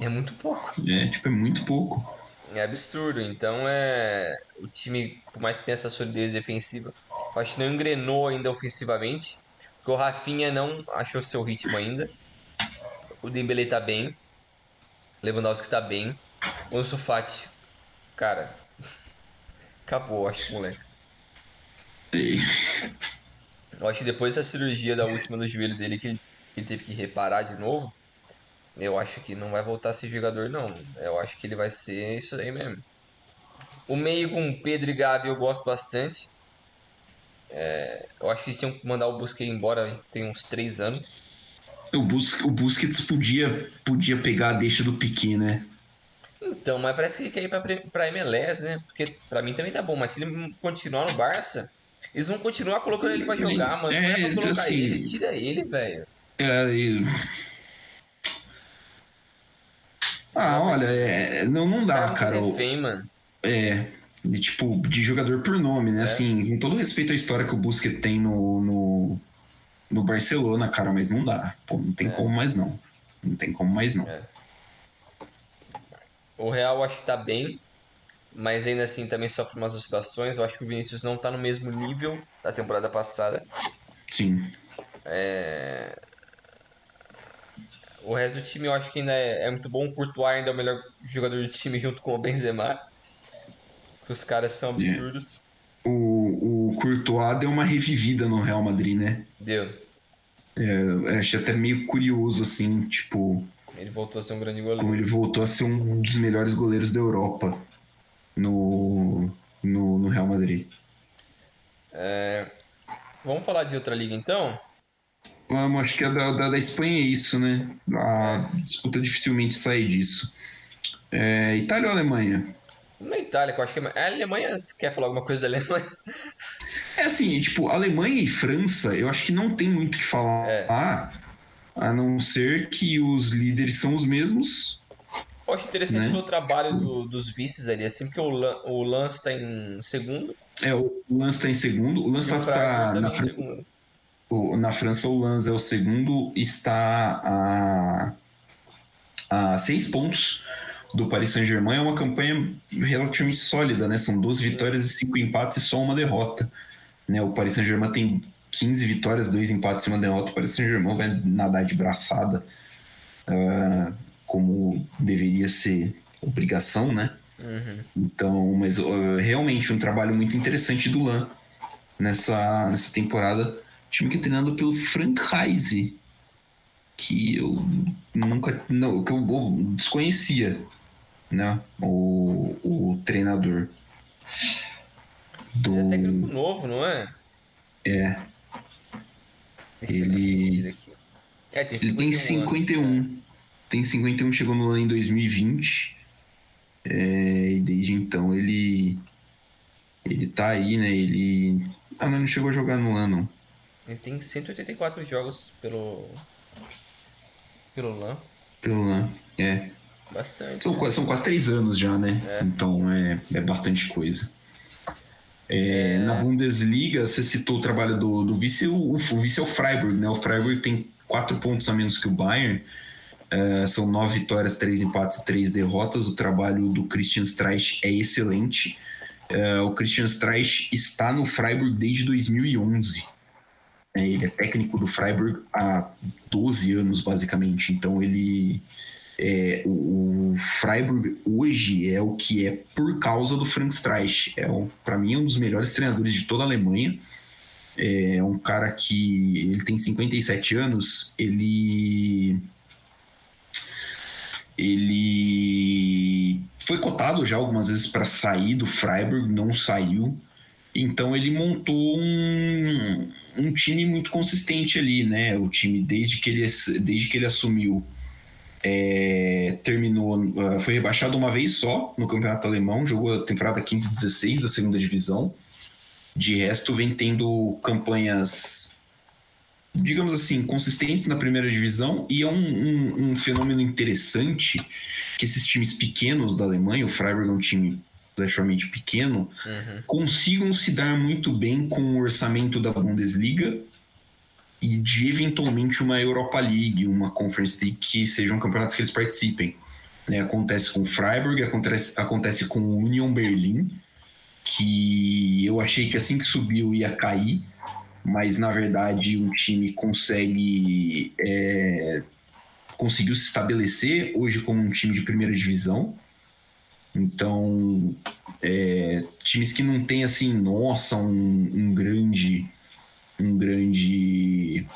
É muito pouco. É, tipo, é muito pouco. É absurdo. Então é. O time, por mais que tenha essa solidez defensiva, eu acho que não engrenou ainda ofensivamente. Porque o Rafinha não achou seu ritmo ainda. O Dembele tá bem. Lewandowski tá bem. O Ansu Fati, cara. Acabou, acho que moleque. Eu acho que depois dessa cirurgia da última do joelho dele, que ele, teve que reparar de novo, eu acho que não vai voltar a ser jogador, não. Eu acho que ele vai ser isso aí mesmo. O meio com Pedro e Gabi eu gosto bastante. É, eu acho que eles tinham que mandar o Busquets embora tem uns 3 anos. O, Bus o Busquets podia, podia pegar a deixa do Piquet, né? Então, mas parece que ele quer ir pra, pra MLS, né? Porque pra mim também tá bom, mas se ele continuar no Barça, eles vão continuar colocando ele pra jogar, mano. Não é pra colocar assim, ele, tira ele, velho. É, e... Ah, olha, é, não, não dá, cara. Refém, mano. É, de, tipo, de jogador por nome, né? É. Assim, com todo respeito à história que o Busquets tem no, no, no Barcelona, cara, mas não dá. Pô, não tem é. como mais não. Não tem como mais não. É. O Real acho que tá bem, mas ainda assim também sofre umas oscilações. Eu acho que o Vinícius não tá no mesmo nível da temporada passada. Sim. É... O resto do time eu acho que ainda é, é, muito bom. O Courtois ainda é o melhor jogador do time junto com o Benzema. Os caras são absurdos. É. O, o Courtois deu uma revivida no Real Madrid, né? Deu. É, acho até meio curioso, assim, tipo... Ele voltou a ser um grande goleiro. Como ele voltou a ser um dos melhores goleiros da Europa no, no, no Real Madrid. É, vamos falar de outra liga então? Vamos, acho que a da, da, da Espanha é isso, né? A é. disputa dificilmente sai disso. É, Itália ou Alemanha? Na Itália, que eu acho que é a Alemanha. Você quer falar alguma coisa da Alemanha? É assim, tipo, Alemanha e França, eu acho que não tem muito o que falar. É. A não ser que os líderes são os mesmos. Eu acho interessante né? o trabalho do, dos vices ali, assim, porque o, Lan, o Lance está em segundo. É, o Lance está em segundo. O Lance está tá, na, Fran... na França, o Lance é o segundo, está a, a seis pontos do Paris Saint-Germain. É uma campanha relativamente sólida, né? São 12 Sim. vitórias e 5 empates e só uma derrota. Né? O Paris Saint-Germain tem 15 vitórias, 2 empates e uma derrota. Parece que o Saint-Germain vai nadar de braçada, uh, como deveria ser obrigação, né? Uhum. Então, mas uh, realmente um trabalho muito interessante do Lan nessa, nessa temporada. Time que é treinado pelo Frank Heise, que eu nunca. Não, que eu, eu desconhecia, né? O, o treinador. Do... Ele é técnico novo, não é? É. Ele. É, tem ele tem 51. Anos, né? Tem 51, chegou no ano em 2020. É, e desde então ele. Ele tá aí, né? Ele. Ah, não, não chegou a jogar no ano. Ele tem 184 jogos pelo. Pelo LAN. Pelo LAN, é. Bastante. São, né? são quase três anos já, né? É. Então é, é bastante coisa. É, é... Na Bundesliga, você citou o trabalho do, do vice, o, o vice é o Freiburg, né? O Freiburg tem quatro pontos a menos que o Bayern. É, são nove vitórias, três empates e três derrotas. O trabalho do Christian Streich é excelente. É, o Christian Streich está no Freiburg desde 2011. É, ele é técnico do Freiburg há 12 anos, basicamente. Então, ele é, o, Freiburg hoje é o que é por causa do Frank Streich. É para mim um dos melhores treinadores de toda a Alemanha. É um cara que ele tem 57 anos, ele ele foi cotado já algumas vezes para sair do Freiburg, não saiu. Então ele montou um, um time muito consistente ali, né? O time desde que ele, desde que ele assumiu é, terminou, ah, foi rebaixado uma vez só no campeonato alemão, jogou a temporada 15-16 da segunda divisão. De resto, vem tendo campanhas, digamos assim, consistentes na primeira divisão. E é um, um, um fenômeno interessante que esses times pequenos da Alemanha, o Freiburg é um time relativamente pequeno, uhum. consigam se dar muito bem com o orçamento da Bundesliga e de eventualmente uma Europa League, uma Conference League que sejam campeonatos que eles participem. Né? Acontece com o Freiburg, acontece, acontece com o Union Berlin, que eu achei que assim que subiu ia cair, mas na verdade o time consegue é, conseguiu se estabelecer hoje como um time de primeira divisão. Então, é, times que não tem assim, nossa, um, um grande um grande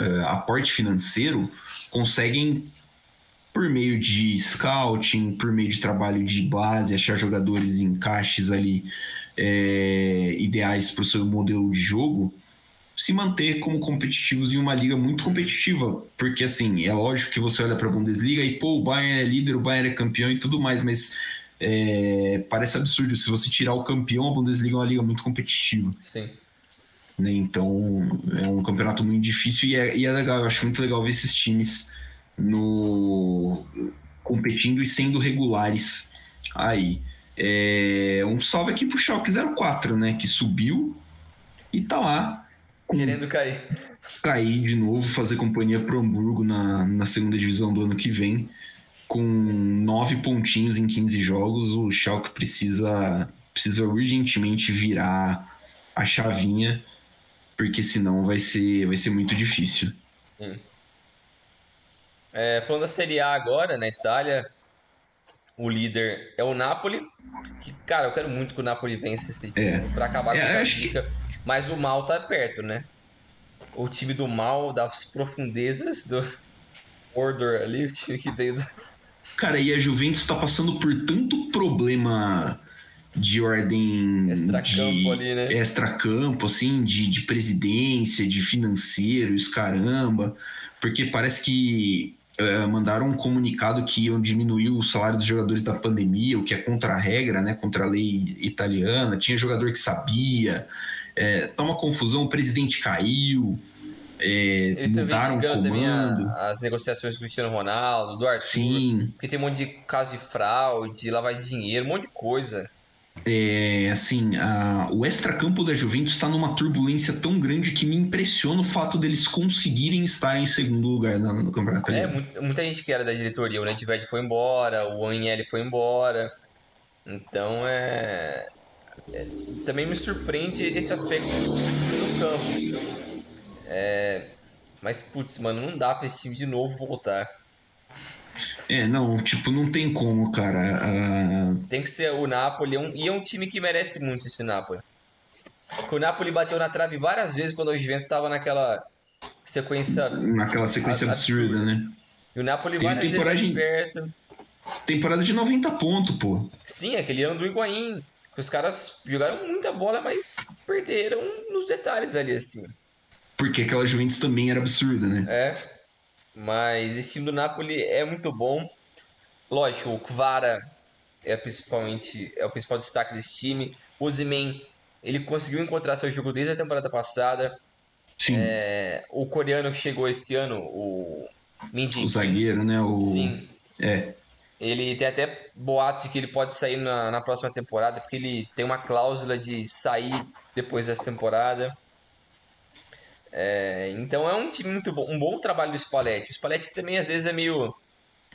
uh, aporte financeiro conseguem por meio de scouting, por meio de trabalho de base, achar jogadores em encaixes ali é, ideais para o seu modelo de jogo, se manter como competitivos em uma liga muito competitiva, porque assim, é lógico que você olha para a Bundesliga e pô, o Bayern é líder, o Bayern é campeão e tudo mais, mas é, parece absurdo se você tirar o campeão, a Bundesliga é uma liga muito competitiva. Sim. Né? Então é um campeonato muito difícil e é, e é legal, eu acho muito legal ver esses times no competindo e sendo regulares aí. É, um salve aqui pro Schalke 04, né? Que subiu e tá lá. Querendo cair. Cair de novo, fazer companhia pro Hamburgo na, na segunda divisão do ano que vem. Com nove pontinhos em 15 jogos, o Schalke precisa, precisa urgentemente virar a chavinha, porque senão vai ser, vai ser muito difícil. Hum. É, falando da Série A agora, na Itália, o líder é o Napoli. Que, cara, eu quero muito que o Napoli vença esse time É. pra acabar É, com essa acho zica. Mas o mal tá perto, né? O time do mal, das profundezas do Mordor ali, o time que veio do... Cara, e a Juventus tá passando por tanto problema de ordem Extracampo ali, né? extracampo, assim, de, de presidência, de financeiros, caramba, porque parece que eh, mandaram um comunicado que iam diminuir o salário dos jogadores da pandemia, o que é contra a regra, né, contra a lei italiana, tinha jogador que sabia, eh, tá uma confusão, o presidente caiu, eh, Eles mudaram o também a- comando, as negociações do Cristiano Ronaldo, do Arthur. sim, Porque tem um monte de caso de fraude, lavagem de dinheiro, um monte de coisa. É, assim, a- o extracampo da Juventus está numa turbulência tão grande que me impressiona o fato deles conseguirem estar em segundo lugar na- no campeonato. É, muita gente que era da diretoria, o Nedved foi embora, o Agnelli foi embora. Então é... é- Também me surpreende esse aspecto do time no campo. É, Mas, putz, mano, não dá pra esse time de novo voltar. É, não, tipo, não tem como, cara. Ah, Tem que ser o Napoli, é um- e é um time que merece muito esse Napoli. Porque o Napoli bateu na trave várias vezes quando o Juventus tava naquela sequência. naquela sequência absurda, absurda. né? E o Napoli Teve várias vezes em- perto. Temporada de 90 pontos, pô. Sim, aquele ano do Higuaín. Os caras jogaram muita bola, mas perderam nos detalhes ali, assim. Porque aquela Juventus também era absurda, né? É. Mas esse time do Napoli é muito bom. Lógico, o Kvara é principalmente é o principal destaque desse time. O Osimhen, ele conseguiu encontrar seu jogo desde a temporada passada. Sim, É, o coreano que chegou esse ano, o Min Jae o zagueiro, né? O... Sim. É, Ele tem até boatos de que ele pode sair na, na próxima temporada, porque ele tem uma cláusula de sair depois dessa temporada. É, então é um time muito bom, um bom trabalho do Spalletti. O Spalletti também às vezes é meio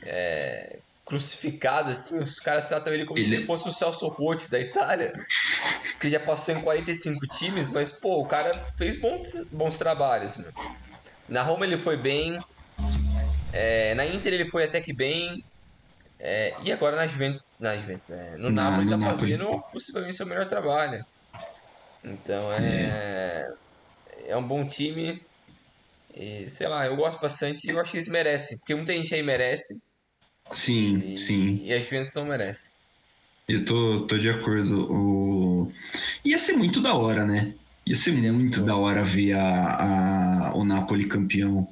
é, crucificado, assim, os caras tratam ele como se Ele- ele fosse o Celso Rotti da Itália, que já passou em 45 times, mas pô, o cara fez bons, bons trabalhos. Meu. Na Roma ele foi bem, é, na Inter ele foi até que bem. É, e agora na Juventus, na Juventus, é, no Na- Napoli no tá fazendo possivelmente seu melhor trabalho. Então é, é um bom time. E, sei lá, eu gosto bastante e eu acho que eles merecem. Porque muita gente aí merece sim, e, sim. e a Juventus não merece. Eu tô, tô de acordo. O... Ia ser muito da hora, né? Ia ser Seria muito muito da hora ver a, a- o Napoli campeão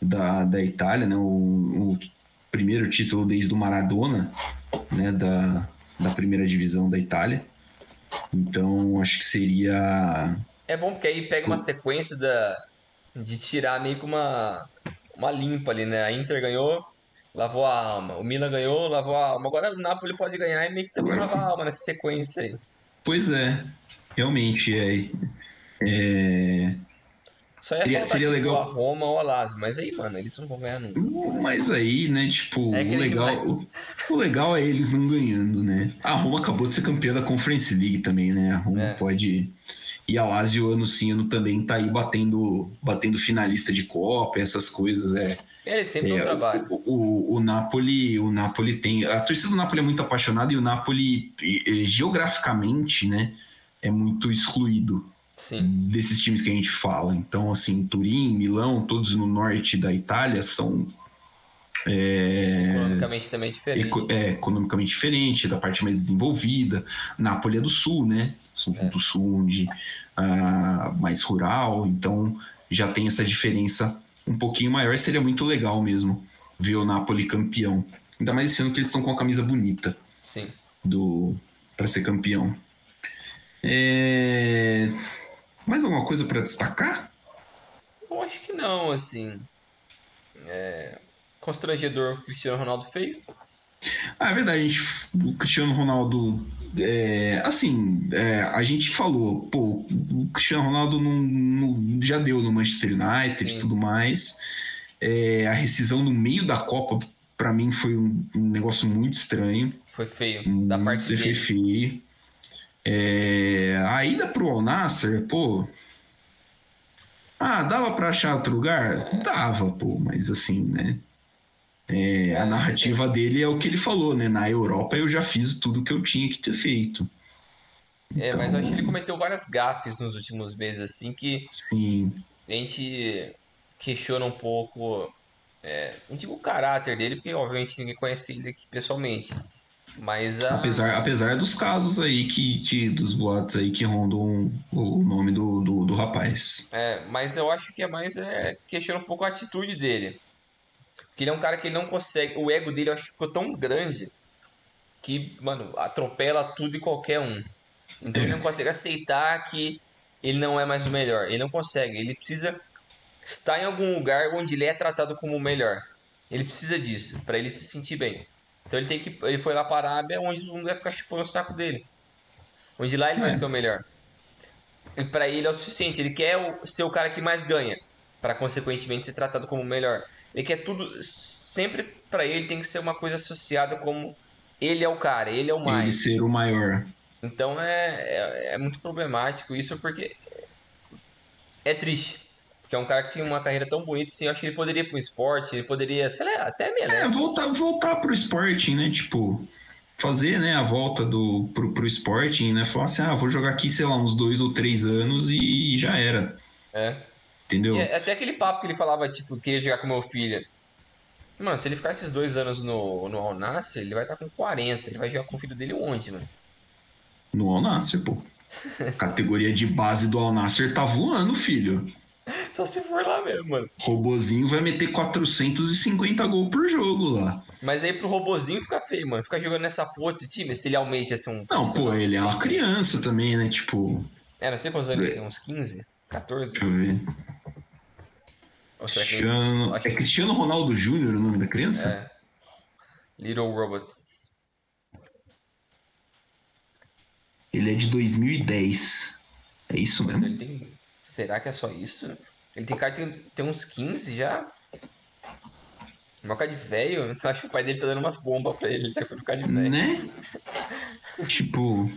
da, da Itália, né? O, o primeiro título desde o Maradona, né? Da, da primeira divisão da Itália. Então, acho que seria. É bom porque aí pega uma sequência da, de tirar meio que uma, uma limpa ali, né? A Inter ganhou, lavou a alma. O Milan ganhou, lavou a alma. Agora o Napoli pode ganhar e meio que também lavar a alma nessa sequência aí. Pois é, realmente é. é... Só ia Seria- seria tipo, legal. a Roma ou a Lazio, mas aí, mano, eles não vão ganhar nunca. foda-se. Mas aí, né, tipo, É o legal, o, o legal é eles não ganhando, né? A Roma acabou de ser campeã da Conference League também, né? A Roma É. pode. E a Lazio ano sim, ano também tá aí batendo, batendo finalista de Copa, essas coisas. É, Eles sempre é, não trabalham. o, o, o Napoli, o Napoli tem. A torcida do Napoli é muito apaixonada e o Napoli, geograficamente, né, é muito excluído Sim. desses times que a gente fala. Então, assim, Turim, Milão, todos no norte da Itália são Economicamente também é diferente. eco- é, economicamente diferente, da parte mais desenvolvida. Nápoles é do sul, né? São é. do sul, onde uh, mais rural, então já tem essa diferença um pouquinho maior. Seria muito legal mesmo ver o Napoli campeão. Ainda mais esse ano que eles estão com a camisa bonita. Sim. Do para ser campeão. É... Mais alguma coisa para destacar? Eu acho que não, assim. É... Constrangedor o Cristiano Ronaldo fez. Ah, é verdade. Gente, o Cristiano Ronaldo. É, assim, é, a gente falou, pô, o Cristiano Ronaldo não, não já deu no Manchester United e tudo mais. É, a rescisão no meio da Copa, para mim, foi um, um, negócio muito estranho. Foi feio, da parte dele. Foi feio. É, a ida pro Al Nasser, pô. Ah, dava para achar outro lugar? Dava, pô, mas assim, né? É, a narrativa dele é o que ele falou, né? Na Europa eu já fiz tudo que eu tinha que ter feito. É, então... mas eu acho que ele cometeu várias gafes nos últimos meses, assim, que sim. a gente questiona um pouco, é, não digo o caráter dele, porque obviamente ninguém conhece ele aqui pessoalmente. Mas a... apesar, apesar dos casos aí que, que dos boatos aí que rondam o nome do, do, do rapaz. É, mas eu acho que é mais é, questiona um pouco a atitude dele. Porque ele é um cara que ele não consegue. O ego dele eu acho que ficou tão grande que, mano, atropela tudo e qualquer um. Então ele não consegue aceitar que ele não é mais o melhor. Ele não consegue. Ele precisa estar em algum lugar onde ele é tratado como o melhor. Ele precisa disso para ele se sentir bem. Então ele tem que ele foi lá para a Arábia onde todo mundo vai ficar chupando o saco dele. Onde lá ele é. vai ser o melhor. E para ele é o suficiente. Ele quer ser o cara que mais ganha para consequentemente ser tratado como o melhor. Ele quer tudo sempre para ele tem que ser uma coisa associada como ele é o cara, ele é o mais. Ele ser o maior. Então é, é, é muito problemático isso porque é triste. Porque é um cara que tem uma carreira tão bonita, assim, eu acho que ele poderia ir pro esporte, ele poderia, sei lá, até merece. É, voltar, voltar pro esporte, né? Tipo, fazer né, a volta do, pro, pro Sporting, né? Falar assim, ah, vou jogar aqui, sei lá, uns dois ou três anos e já era. É. Entendeu? E até aquele papo que ele falava, tipo, queria jogar com meu filho. Mano, se ele ficar esses dois anos no, no Al Nassr, ele vai estar tá com 40. Ele vai jogar com o filho dele onde, mano? No Al Nassr, pô. Categoria de base do Al Nassr tá voando, filho. Só se for lá mesmo, mano. Robozinho vai meter 450 gols por jogo lá. Mas aí pro robozinho fica feio, mano. Ficar jogando nessa porra desse time, se ele almeja ser um. Não, pô, ele é uma criança também, né? Tipo. É, não sei quantos anos ele tem, uns 15, 14. Deixa eu ver. Cristiano... É Cristiano Ronaldo Júnior o nome da criança? É. Little Robot. Ele é de 2010. É isso mesmo? Ele tem... Será que é só isso? Ele tem cara tem, tem uns 15 já? Uma cara de velho, acho que o pai dele tá dando umas bombas pra ele, ele tá ficando cara de velho. Né? tipo.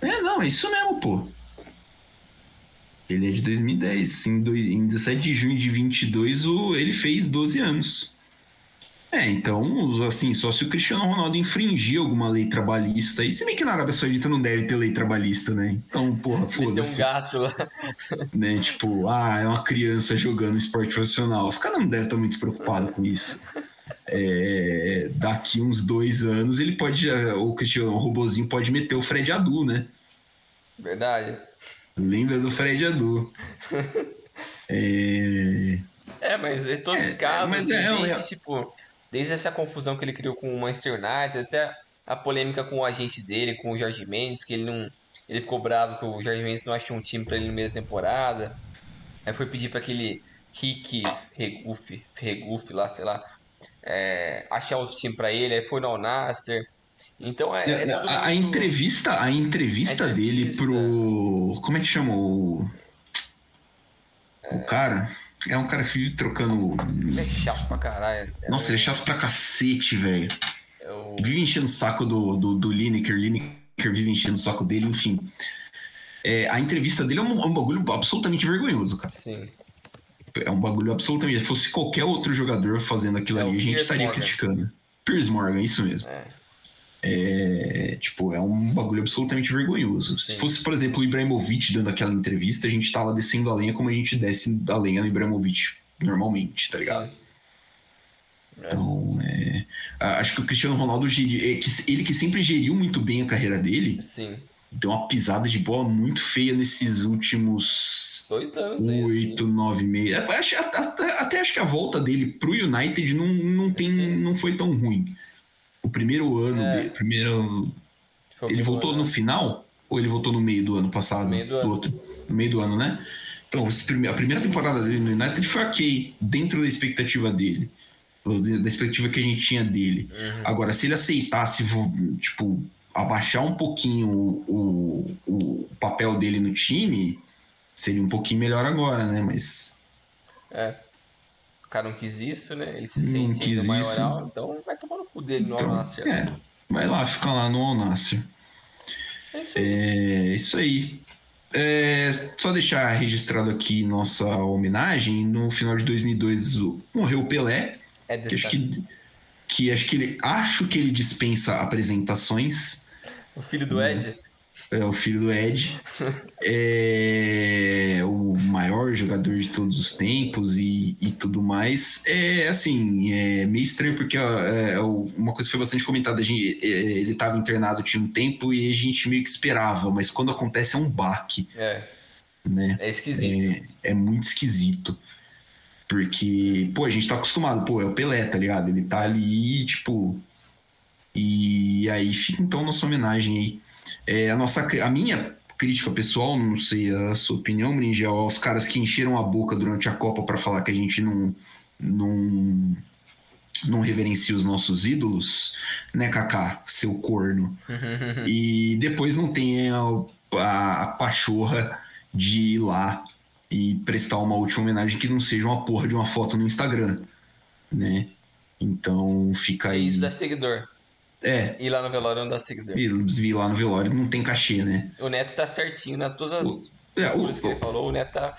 É, não, é isso mesmo, pô. Ele é de 2010. Em, do, em 17 de junho de 22, o, ele fez 12 anos. É, então, assim, só se o Cristiano Ronaldo infringir alguma lei trabalhista, e se bem que na Arábia Saudita não deve ter lei trabalhista, né? Então, porra, foda-se. Tem um gato lá. Né? Tipo, ah, é uma criança jogando esporte profissional. Os caras não devem estar muito preocupados com isso. É, daqui uns dois anos ele pode, o Cristiano o Robozinho pode meter o Fred Adu, né? Verdade. Lembra do Fred Adu. é... é, mas em todos os é, casos, mas assim, é, desde, é... tipo, desde essa confusão que ele criou com o Manchester United, até a polêmica com o agente dele, com o Jorge Mendes, que ele não. Ele ficou bravo que o Jorge Mendes não achou um time para ele no meio da temporada. Aí foi pedir para aquele Rick Regufe, Regufe lá, sei lá, é, achar outro time para ele. Aí foi no Al Nasser. Então é, é, é a, a, entrevista, a entrevista, a entrevista dele pro como é que chama o o cara? É um cara que trocando. Ele é chato pra caralho. É Nossa, ele é chato pra cacete, velho. Eu... Vive enchendo o saco do, do, do Lineker, Lineker vive enchendo o saco dele, enfim. É, a entrevista dele é um, um, bagulho absolutamente vergonhoso, cara. Sim. É um bagulho absolutamente. Se fosse qualquer outro jogador fazendo aquilo é ali, a gente Piers estaria Morgan. criticando. Piers Morgan, isso mesmo. É. É, tipo, é um bagulho absolutamente vergonhoso. Sim. Se fosse, por exemplo, o Ibrahimovic dando aquela entrevista, a gente tava descendo a lenha como a gente desce a lenha no Ibrahimovic normalmente, tá ligado? Sim. Então, é, acho que o Cristiano Ronaldo, é ele que sempre geriu muito bem a carreira dele, Sim. deu uma pisada de bola muito feia nesses últimos dois anos, oito, assim. nove meses. Até, até, até, acho que a volta dele pro United não, não, tem, não foi tão ruim. O primeiro ano é. dele, primeiro, ele voltou no final ou ele voltou no meio do ano passado? No meio do, do ano. Outro, no meio do ano, né? Então, a primeira temporada dele no United foi ok, dentro da expectativa dele da expectativa que a gente tinha dele. Uhum. Agora, se ele aceitasse, tipo, abaixar um pouquinho o, o, o, papel dele no time, seria um pouquinho melhor agora, né? Mas. É. O cara não quis isso, né? Ele se sente ainda maioral, então vai tomar no cu dele no então. É, vai lá, fica lá no Alnasser. É isso aí. É isso aí. É, só deixar registrado aqui nossa homenagem. No final de 2002 morreu o Pelé. É que acho que, que acho que ele acho que ele dispensa apresentações. O filho do Ed? É o filho do Ed. é o maior jogador de todos os tempos e, e tudo mais. É assim, é meio estranho porque é, uma coisa que foi bastante comentada. Gente, é, ele estava internado tinha um tempo e a gente meio que esperava, mas quando acontece é um baque. É. Né? É esquisito. É, é muito esquisito. Porque, pô, a gente tá acostumado, pô, é o Pelé, tá ligado? Ele tá ali, tipo. E aí fica então nossa homenagem aí. É, a, nossa, a minha crítica pessoal, não sei a sua opinião, Bringel, aos caras que encheram a boca durante a Copa para falar que a gente não, não, não reverencia os nossos ídolos, né, Kaká, seu corno. e depois não tem a, a, a pachorra de ir lá e prestar uma última homenagem que não seja uma porra de uma foto no Instagram, né? Então fica aí. Isso dá seguidor. É. Ir lá no velório não dá seguidor. Ir lá no velório não tem cachê, né? O Neto tá certinho, né? Todas as o, é, o, que ele falou, o Neto tá.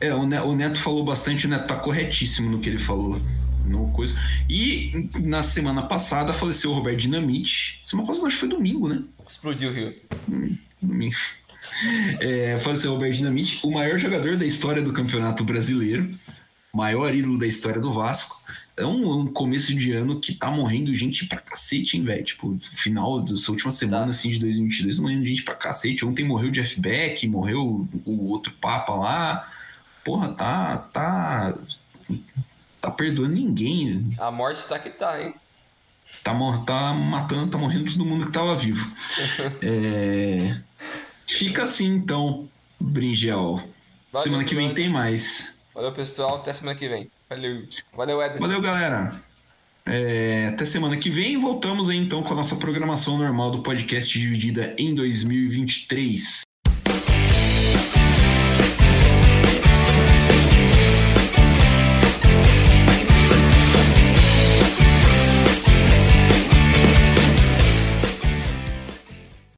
É, o Neto, o Neto falou bastante, o Neto tá corretíssimo no que ele falou. No coisa. E na semana passada faleceu o Roberto Dinamite. Semana passada acho que foi domingo, né? Explodiu o Rio. Hum, domingo. É, faleceu o Roberto Dinamite, o maior jogador da história do Campeonato Brasileiro, maior ídolo da história do Vasco. É um, um, começo de ano que tá morrendo gente pra cacete, hein, velho? Tipo, final dessa última semana, tá. assim, de 2022, morrendo gente pra cacete. Ontem morreu o Jeff Beck, morreu o outro Papa lá. Porra, tá. tá. tá perdoando ninguém. A morte tá que tá, hein? Tá, tá matando, tá morrendo todo mundo que tava vivo. é. Fica assim então, Bringel. Semana que vem tem mais. Valeu, pessoal. Até semana que vem. Valeu. Valeu, Ederson. Valeu, galera. É, até semana que vem. Voltamos aí então com a nossa programação normal do podcast dividida em 2023.